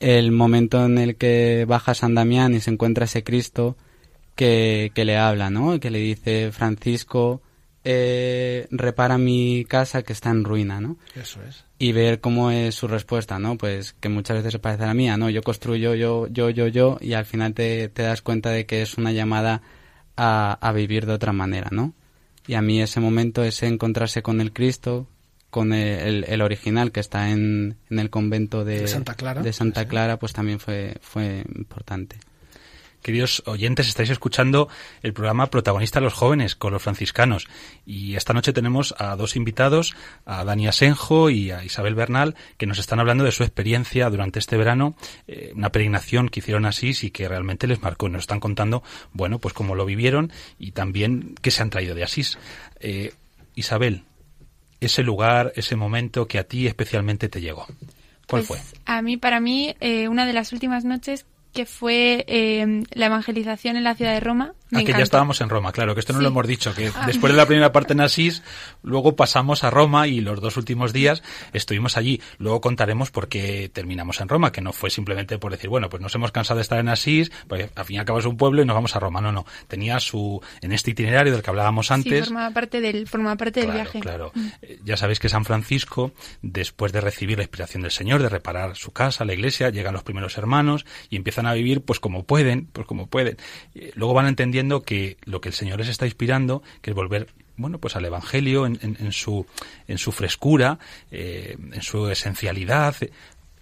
el momento en el que baja San Damián y se encuentra ese Cristo que, que le habla, ¿no? Que le dice, Francisco, eh, repara mi casa que está en ruina, ¿no? Eso es. Y ver cómo es su respuesta, ¿no? Pues que muchas veces se parece a la mía, ¿no? Yo construyo, yo, yo, yo, yo, y al final te, te das cuenta de que es una llamada a, a, vivir de otra manera, ¿no? Y a mí ese momento, ese encontrarse con el Cristo, con el, el, original que está en, en el convento de, de Santa Clara, de Santa Clara pues también fue, fue importante. Queridos oyentes, estáis escuchando el programa Protagonista los Jóvenes con los franciscanos. Y esta noche tenemos a dos invitados, a Dani Asenjo y a Isabel Bernal, que nos están hablando de su experiencia durante este verano, eh, una peregrinación que hicieron así y que realmente les marcó. Nos están contando, bueno, pues cómo lo vivieron y también qué se han traído de Asís. Eh, Isabel, ese lugar, ese momento que a ti especialmente te llegó. ¿Cuál pues fue? A mí, para mí, eh, una de las últimas noches que fue eh, la evangelización en la ciudad de Roma. Me ah, que ya estábamos en Roma, claro, que esto no lo hemos dicho, que ah. después de la primera parte en Asís, luego pasamos a Roma y los dos últimos días estuvimos allí. Luego contaremos por qué terminamos en Roma, que no fue simplemente por decir, bueno, pues nos hemos cansado de estar en Asís, pues al fin y al cabo es un pueblo y nos vamos a Roma. No, no, tenía su, en este itinerario del que hablábamos antes. Sí, formaba parte del, formaba parte del viaje. Claro, mm. Eh, ya sabéis que San Francisco, después de recibir la inspiración del Señor, de reparar su casa, la iglesia, llegan los primeros hermanos y empiezan a vivir pues como pueden, pues como pueden. Eh, luego van entendiendo que lo que el Señor les está inspirando, que es volver bueno, pues al Evangelio en, su, en su frescura, eh, en su esencialidad,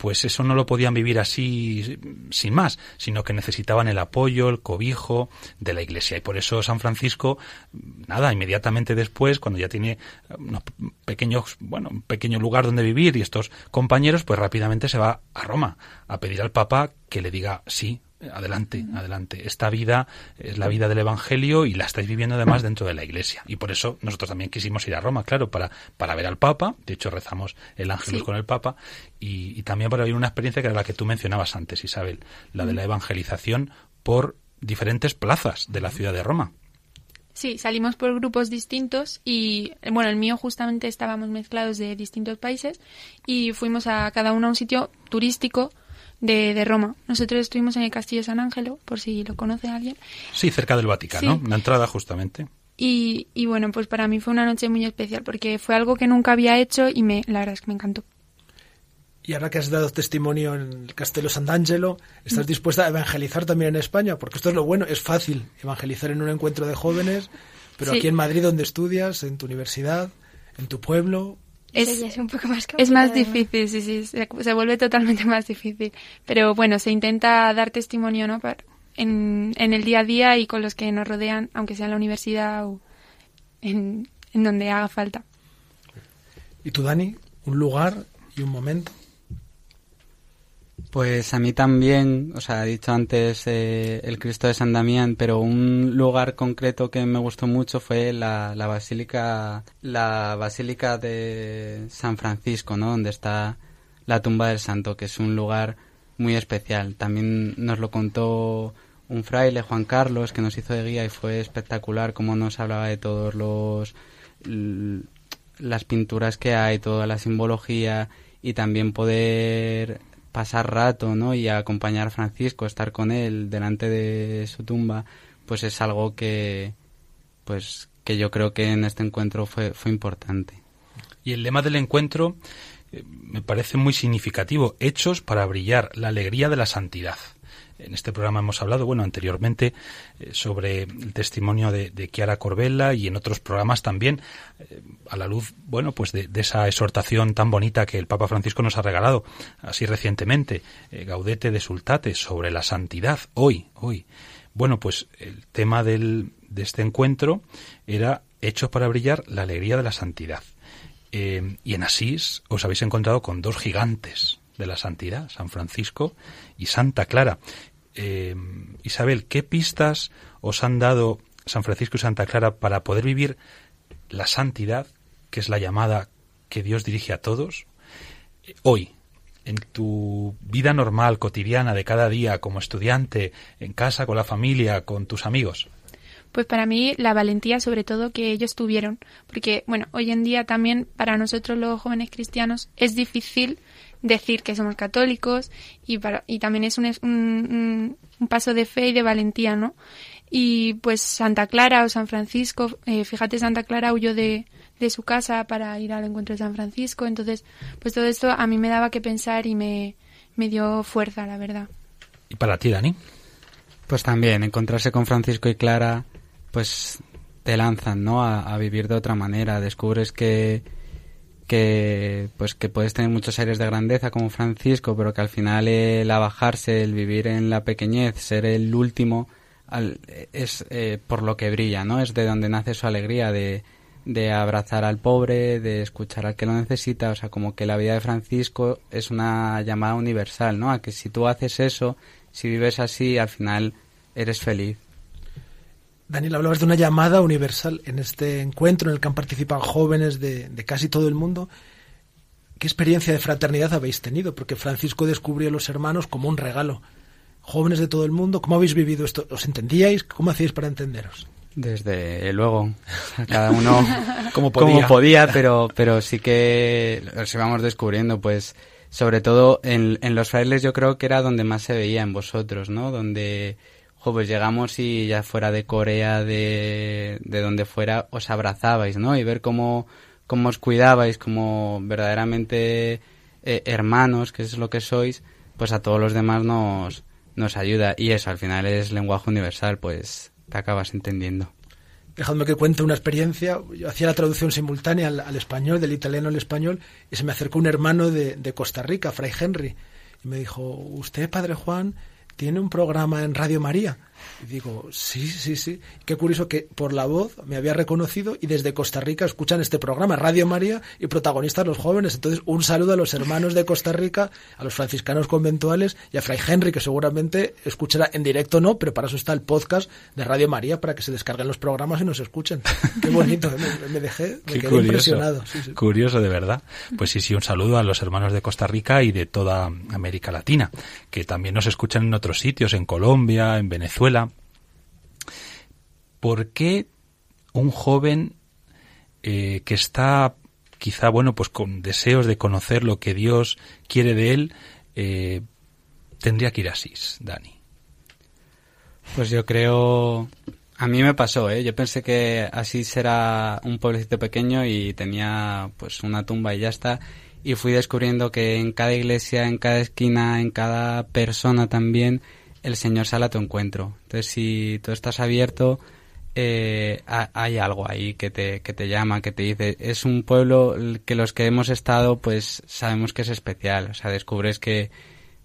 pues eso no lo podían vivir así sin más, sino que necesitaban el apoyo, el cobijo de la Iglesia. Y por eso San Francisco, nada, inmediatamente después, cuando ya tiene unos pequeños, bueno, un pequeño lugar donde vivir y estos compañeros, pues rápidamente se va a Roma a pedir al Papa que le diga sí adelante, adelante. Esta vida es la vida del Evangelio y la estáis viviendo además dentro de la Iglesia. Y por eso nosotros también quisimos ir a Roma, claro, para, para ver al Papa. De hecho, rezamos el Ángelus con el Papa. Y, y, también para vivir una experiencia que era la que tú mencionabas antes, Isabel, la de la evangelización por diferentes plazas de la ciudad de Roma. Sí, salimos por grupos distintos y, bueno, el mío justamente estábamos mezclados de distintos países y fuimos a cada uno a un sitio turístico de, de, Roma. Nosotros estuvimos en el Castillo San Ángelo, por si lo conoce alguien. Sí, cerca del Vaticano, la entrada justamente. Y, y, bueno, pues para mí fue una noche muy especial porque fue algo que nunca había hecho y me, la verdad es que me encantó. Y ahora que has dado testimonio en el Castello Sant'Angelo, ¿estás dispuesta a evangelizar también en España? Porque esto es lo bueno, es fácil evangelizar en un encuentro de jóvenes, pero Sí. aquí en Madrid, donde estudias, en tu universidad, en tu pueblo, Es, es un poco más es más difícil, sí, sí, se, se vuelve totalmente más difícil. Pero bueno, se intenta dar testimonio, ¿no? Para- en, en el día a día y con los que nos rodean, aunque sea en la universidad o en, en donde haga falta. ¿Y tú, Dani? ¿Un lugar y un momento? Pues a mí también, o sea, he dicho antes eh, el Cristo de San Damián, pero un lugar concreto que me gustó mucho fue la, la basílica, la basílica de San Francisco, ¿no? Donde está la tumba del Santo, que es un lugar muy especial. También nos lo contó un fraile, Juan Carlos, que nos hizo de guía y fue espectacular como nos hablaba de todos los las pinturas que hay, toda la simbología y también poder pasar rato, ¿no? Y acompañar a Francisco, estar con él delante de su tumba, pues es algo que, pues, que yo creo que en este encuentro fue, fue importante. Y el lema del encuentro eh, me parece muy significativo. Hechos para brillar, la alegría de la santidad. En este programa hemos hablado, bueno, anteriormente eh, sobre el testimonio de, de Chiara Corbella y en otros programas también, eh, a la luz, bueno, pues de, esa exhortación tan bonita que el Papa Francisco nos ha regalado así recientemente, eh, Gaudete de Sultate, sobre la santidad, hoy, hoy. Bueno, pues el tema del, de este encuentro era Hechos para brillar, la alegría de la santidad. Y en Asís os habéis encontrado con dos gigantes de la santidad, San Francisco y Santa Clara. Eh, Isabel, ¿qué pistas os han dado San Francisco y Santa Clara para poder vivir la santidad, que es la llamada que Dios dirige a todos, hoy, en tu vida normal, cotidiana, de cada día, como estudiante, en casa, con la familia, con tus amigos? Pues para mí la valentía sobre todo que ellos tuvieron, porque bueno, hoy en día también para nosotros los jóvenes cristianos es difícil decir que somos católicos y para y también es un, es un, un- un paso de fe y de valentía, ¿no? Y pues Santa Clara o San Francisco, eh, fíjate Santa Clara huyó de, de su casa para ir al encuentro de San Francisco, entonces pues todo esto a mí me daba que pensar y me, me dio fuerza, la verdad. ¿Y para ti, Dani? Pues también encontrarse con Francisco y Clara, pues te lanzan, ¿no? A, a vivir de otra manera. Descubres que, que, pues que puedes tener muchos aires de grandeza como Francisco, pero que al final el abajarse, el vivir en la pequeñez, ser el último, al- es eh, por lo que brilla, ¿no? Es de donde nace su alegría de, de abrazar al pobre, de escuchar al que lo necesita, o sea, como que la vida de Francisco es una llamada universal, ¿no? A que si tú haces eso, si vives así, al final eres feliz. Daniel, hablabas de una llamada universal en este encuentro en el que han participado jóvenes de, de casi todo el mundo. ¿Qué experiencia de fraternidad habéis tenido? Porque Francisco descubrió a los hermanos como un regalo. Jóvenes de todo el mundo, ¿cómo habéis vivido esto? ¿Os entendíais? ¿Cómo hacíais para entenderos? Desde luego, cada uno Como podía, pero, pero sí que los íbamos descubriendo, pues, sobre todo en, en los frailes yo creo que era donde más se veía en vosotros, ¿no? Donde, pues llegamos y ya fuera de Corea, de, de donde fuera, os abrazabais, ¿no? Y ver cómo, cómo os cuidabais, como verdaderamente eh, hermanos, que es lo que sois, pues a todos los demás nos, nos ayuda. Y eso al final es lenguaje universal, pues te acabas entendiendo. Dejadme que cuente una experiencia. Yo hacía la traducción simultánea al, al español, del italiano al español, y se me acercó un hermano de, de Costa Rica, Fray Henry, y me dijo, usted, Padre Juan, tiene un programa en Radio María. Y digo, sí, sí, sí. Qué curioso que por la voz me había reconocido y desde Costa Rica escuchan este programa, Radio María, y protagonistas los jóvenes. Entonces, un saludo a los hermanos de Costa Rica, a los franciscanos conventuales y a Fray Henry, que seguramente escuchará en directo no, pero para eso está el podcast de Radio María, para que se descarguen los programas y nos escuchen. Qué bonito, me, me dejé, me Qué quedé curioso, impresionado. Sí, sí. curioso de verdad. Pues sí, sí, un saludo a los hermanos de Costa Rica y de toda América Latina, que también nos escuchan en otros sitios, en Colombia, en Venezuela. ¿Por qué un joven eh, que está quizá, bueno, pues con deseos de conocer lo que Dios quiere de él, eh, tendría que ir a Asís, Dani? Pues yo creo... A mí me pasó, ¿eh? Yo pensé que Asís era un pueblecito pequeño y tenía pues una tumba y ya está. Y fui descubriendo que en cada iglesia, en cada esquina, en cada persona también, el Señor sale a tu encuentro. Entonces, si tú estás abierto, eh, ha- hay algo ahí que te, que te llama, que te dice. Es un pueblo que los que hemos estado, pues sabemos que es especial. O sea, descubres que,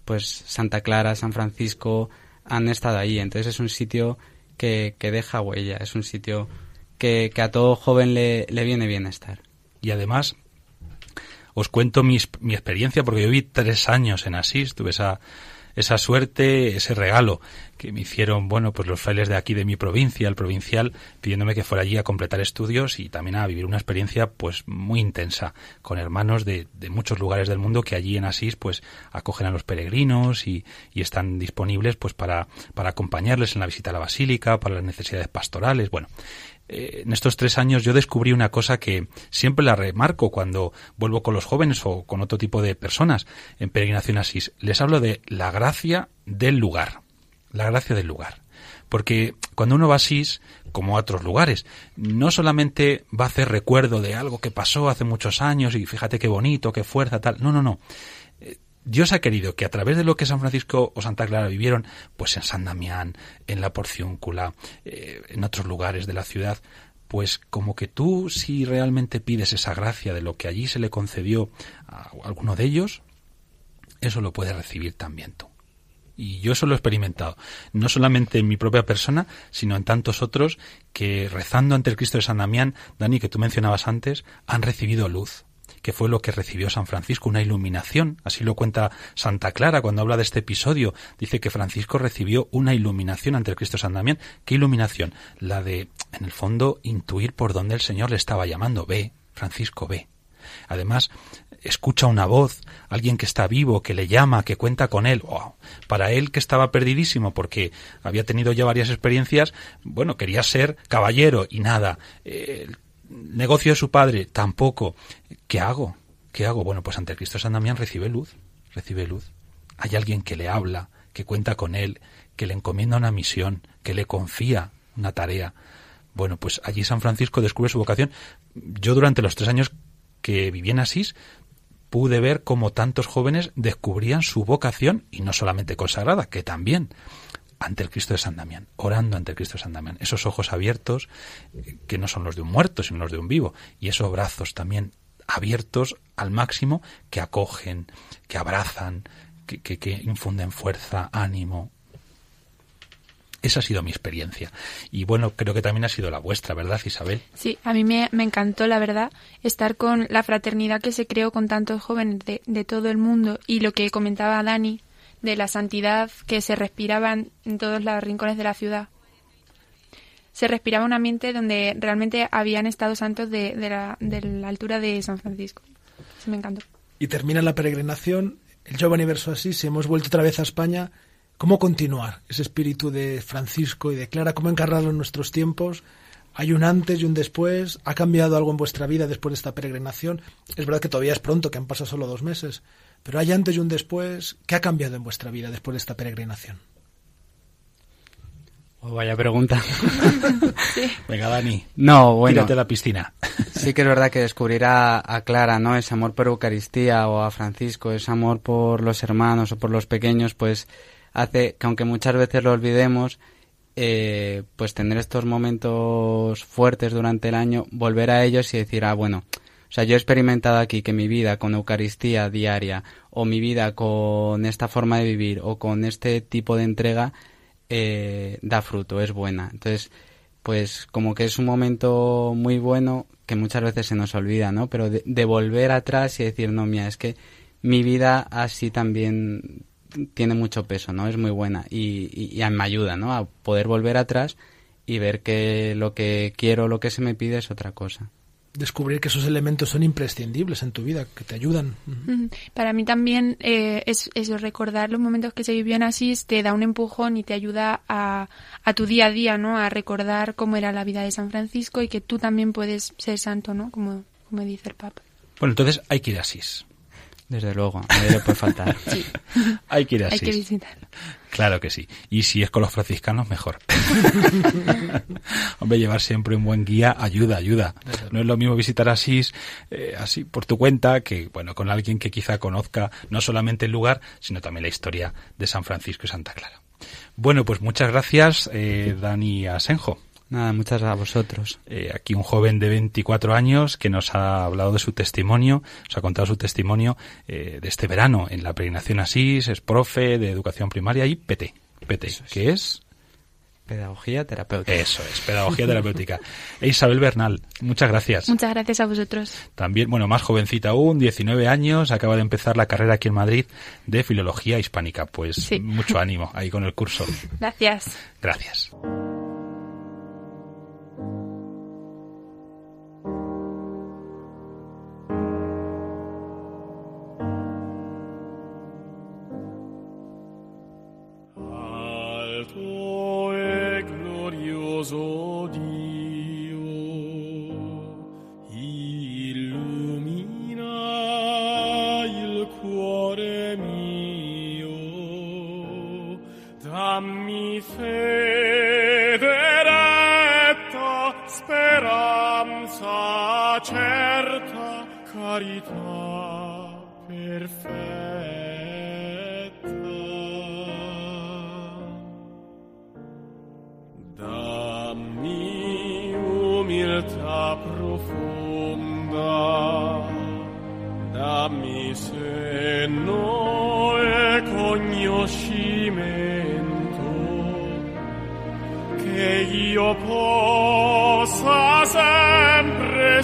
pues, Santa Clara, San Francisco han estado ahí. Entonces, es un sitio que, que deja huella. Es un sitio que, que a todo joven le, le viene bien estar. Y además, os cuento mi, mi experiencia, porque yo viví tres años en Asís, tuve esa, esa suerte, ese regalo que me hicieron, bueno, pues los frailes de aquí de mi provincia, el provincial, pidiéndome que fuera allí a completar estudios y también a vivir una experiencia, pues, muy intensa, con hermanos de, de muchos lugares del mundo que allí en Asís, pues, acogen a los peregrinos y, y están disponibles, pues, para, para acompañarles en la visita a la basílica, para las necesidades pastorales, bueno eh, en estos tres años yo descubrí una cosa que siempre la remarco cuando vuelvo con los jóvenes o con otro tipo de personas en peregrinación Asís. Les hablo de la gracia del lugar. La gracia del lugar. Porque cuando uno va a como a otros lugares, no solamente va a hacer recuerdo de algo que pasó hace muchos años y fíjate qué bonito, qué fuerza, tal. No, no, no. Eh, Dios ha querido que a través de lo que San Francisco o Santa Clara vivieron, pues en San Damián, en la Porciúncula, eh, en otros lugares de la ciudad, pues como que tú si realmente pides esa gracia de lo que allí se le concedió a alguno de ellos, eso lo puedes recibir también tú. Y yo eso lo he experimentado, no solamente en mi propia persona, sino en tantos otros que rezando ante el Cristo de San Damián, Dani, que tú mencionabas antes, han recibido luz, que fue lo que recibió San Francisco, una iluminación. Así lo cuenta Santa Clara cuando habla de este episodio. Dice que Francisco recibió una iluminación ante el Cristo de San Damián. ¿Qué iluminación? La de, en el fondo, intuir por dónde el Señor le estaba llamando. Ve, Francisco, ve. Además, escucha una voz, alguien que está vivo, que le llama, que cuenta con él. ¡Wow! Para él que estaba perdidísimo porque había tenido ya varias experiencias, bueno, quería ser caballero y nada. Negocio de su padre tampoco. ¿Qué hago? ¿Qué hago? Bueno, pues ante Cristo San Damián recibe luz, recibe luz. Hay alguien que le habla, que cuenta con él, que le encomienda una misión, que le confía una tarea. Bueno, pues allí San Francisco descubre su vocación. Yo durante los tres años que viví en Asís pude ver cómo tantos jóvenes descubrían su vocación y no solamente consagrada, que también ante el Cristo de San Damián, orando ante el Cristo de San Damián, esos ojos abiertos eh, que no son los de un muerto, sino los de un vivo, y esos brazos también abiertos al máximo que acogen, que abrazan, que, que, que infunden fuerza, ánimo, esa ha sido mi experiencia. Y bueno, creo que también ha sido la vuestra, ¿verdad, Isabel? Sí, a mí me, me encantó, la verdad, estar con la fraternidad que se creó con tantos jóvenes de, de todo el mundo y lo que comentaba Dani de la santidad que se respiraba en todos los rincones de la ciudad. Se respiraba un ambiente donde realmente habían estado santos de, de, la, de la altura de San Francisco. Eso me encantó. Y termina la peregrinación, el Giovanni verso así, si hemos vuelto otra vez a España, ¿cómo continuar ese espíritu de Francisco y de Clara? ¿Cómo encarnarlo en nuestros tiempos? ¿Hay un antes y un después? ¿Ha cambiado algo en vuestra vida después de esta peregrinación? Es verdad que todavía es pronto, que han pasado solo dos meses, pero hay antes y un después. ¿Qué ha cambiado en vuestra vida después de esta peregrinación? Oh, vaya pregunta. Venga, Dani. No, bueno. Tírate a la piscina. Sí que es verdad que descubrir a, a, Clara, ¿no? Ese amor por Eucaristía o a Francisco, ese amor por los hermanos o por los pequeños, pues hace que aunque muchas veces lo olvidemos, eh, pues tener estos momentos fuertes durante el año, volver a ellos y decir, ah, bueno, o sea, yo he experimentado aquí que mi vida con Eucaristía diaria o mi vida con esta forma de vivir o con este tipo de entrega eh, da fruto, es buena. Entonces, pues como que es un momento muy bueno que muchas veces se nos olvida, ¿no? Pero de, volver atrás y decir, no, mía, es que mi vida así también tiene mucho peso, ¿no? Es muy buena y, y, me ayuda, ¿no? A poder volver atrás y ver que lo que quiero, lo que se me pide es otra cosa descubrir que esos elementos son imprescindibles en tu vida, que te ayudan. Para mí también eh, es eso, recordar los momentos que se vivían así, te da un empujón y te ayuda a, a, tu día a día, ¿no? A recordar cómo era la vida de San Francisco y que tú también puedes ser santo, ¿no? Como, como dice el Papa. Bueno, entonces hay que ir a Asís. Desde luego, no le puede faltar. Sí. Hay que ir así. Hay que visitar. Claro que sí. Y si es con los franciscanos, mejor. Hombre, llevar siempre un buen guía ayuda, ayuda. No es lo mismo visitar Asís eh, así por tu cuenta que, bueno, con alguien que quizá conozca no solamente el lugar, sino también la historia de San Francisco y Santa Clara. Bueno, pues muchas gracias, eh, Dani Asenjo. Nada, muchas gracias a vosotros. Eh, aquí un joven de 24 años que nos ha hablado de su testimonio, nos ha contado su testimonio eh, de este verano en la peregrinación Asís, es profe de educación primaria y PT. PT, que es Pedagogía terapéutica. Eso es, pedagogía terapéutica. E Isabel Bernal, muchas gracias. Muchas gracias a vosotros. También, bueno, más jovencita aún, 19 años, acaba de empezar la carrera aquí en Madrid de Filología Hispánica. Pues mucho ánimo ahí con el curso. Gracias. Gracias. speranza certa, carità perfetta. Dammi umiltà profonda, dammi se no e conoscimento che io possa ser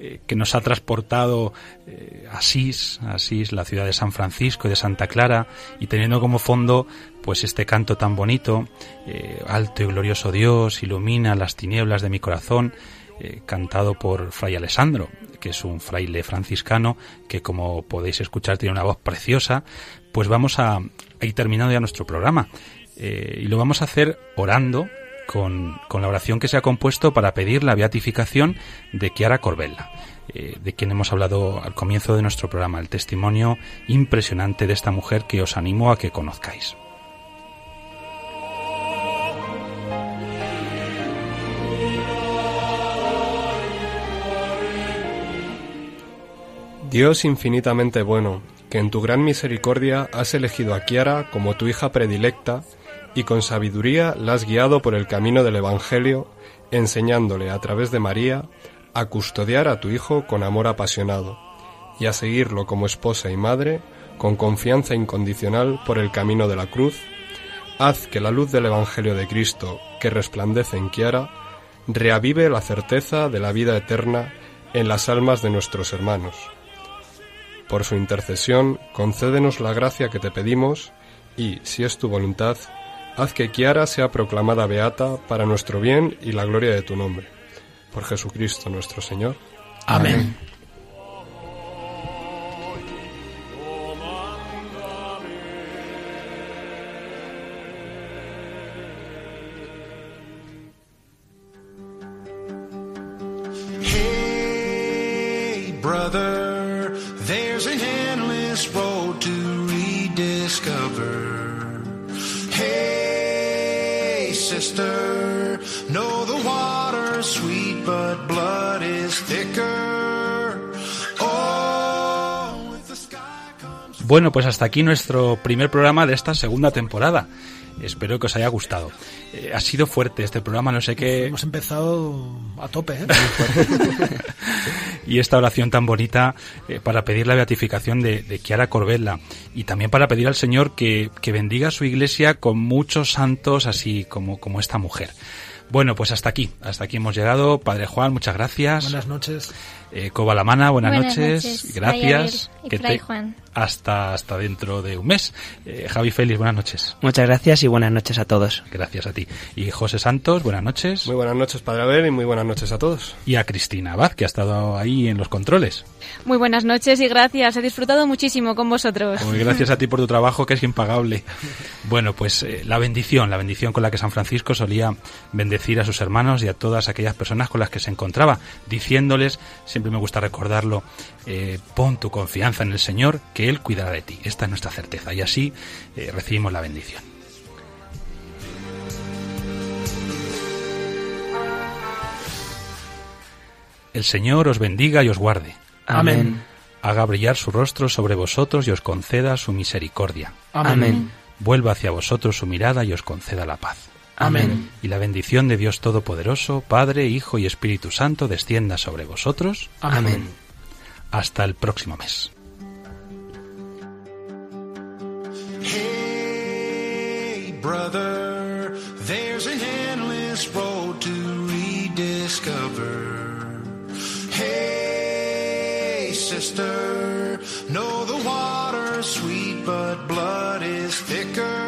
eh, que nos ha transportado eh, a Asís, Asís, la ciudad de San Francisco y de Santa Clara, y teniendo como fondo pues este canto tan bonito, eh, alto y glorioso Dios, ilumina las tinieblas de mi corazón, cantado por Fray Alessandro, que es un fraile franciscano que como podéis escuchar tiene una voz preciosa, pues vamos a, ir terminando ya nuestro programa. y lo vamos a hacer orando con, la oración que se ha compuesto para pedir la beatificación de Chiara Corbella, eh, de quien hemos hablado al comienzo de nuestro programa, el testimonio impresionante de esta mujer que os animo a que conozcáis. Dios infinitamente bueno, que en tu gran misericordia has elegido a Chiara como tu hija predilecta, y con sabiduría la has guiado por el camino del Evangelio, enseñándole a través de María a custodiar a tu Hijo con amor apasionado y a seguirlo como esposa y madre con confianza incondicional por el camino de la cruz, haz que la luz del Evangelio de Cristo, que resplandece en Kiara, reavive la certeza de la vida eterna en las almas de nuestros hermanos. Por su intercesión, concédenos la gracia que te pedimos y, si es tu voluntad, Haz que Kiara sea proclamada beata para nuestro bien y la gloria de tu nombre. Por Jesucristo nuestro Señor. Amén. sister. Bueno, pues hasta aquí nuestro primer programa de esta segunda temporada. Espero que os haya gustado. Eh, ha sido fuerte este programa, no sé qué. Hemos empezado a tope, ¿eh? y esta oración tan bonita eh, para pedir la beatificación de, de Chiara Corbella y también para pedir al Señor que, que bendiga su iglesia con muchos santos así como, como esta mujer. Bueno, pues hasta aquí, hasta aquí hemos llegado. Padre Juan, muchas gracias. Buenas noches. Eh, Cobalamana, buenas, Buenas noches. noches, Gracias. Y Que te- Juan. Hasta, hasta dentro de un mes. Eh, Javi Félix, buenas noches. Muchas gracias y buenas noches a todos. Gracias a ti. Y José Santos, buenas noches. Muy buenas noches, Padre Abel, y muy buenas noches a todos. Y a Cristina Abad, que ha estado ahí en los controles. Muy buenas noches y gracias. He disfrutado muchísimo con vosotros. Muy gracias a ti por tu trabajo, que es impagable. Bueno, pues eh, la bendición, la bendición con la que San Francisco solía bendecir a sus hermanos y a todas aquellas personas con las que se encontraba, diciéndoles, siempre me gusta recordarlo, eh, pon tu confianza en el Señor, que Él cuidará de ti. Esta es nuestra certeza y así eh, recibimos la bendición. El Señor os bendiga y os guarde. Amén. Haga brillar su rostro sobre vosotros y os conceda su misericordia. Amén. Vuelva hacia vosotros su mirada y os conceda la paz. Amén. Y la bendición de Dios Todopoderoso, Padre, Hijo y Espíritu Santo, descienda sobre vosotros. Amén. Hasta el próximo mes. Hey, brother, there's an endless road to rediscover. Hey, sister, know the water's sweet, but blood is thicker.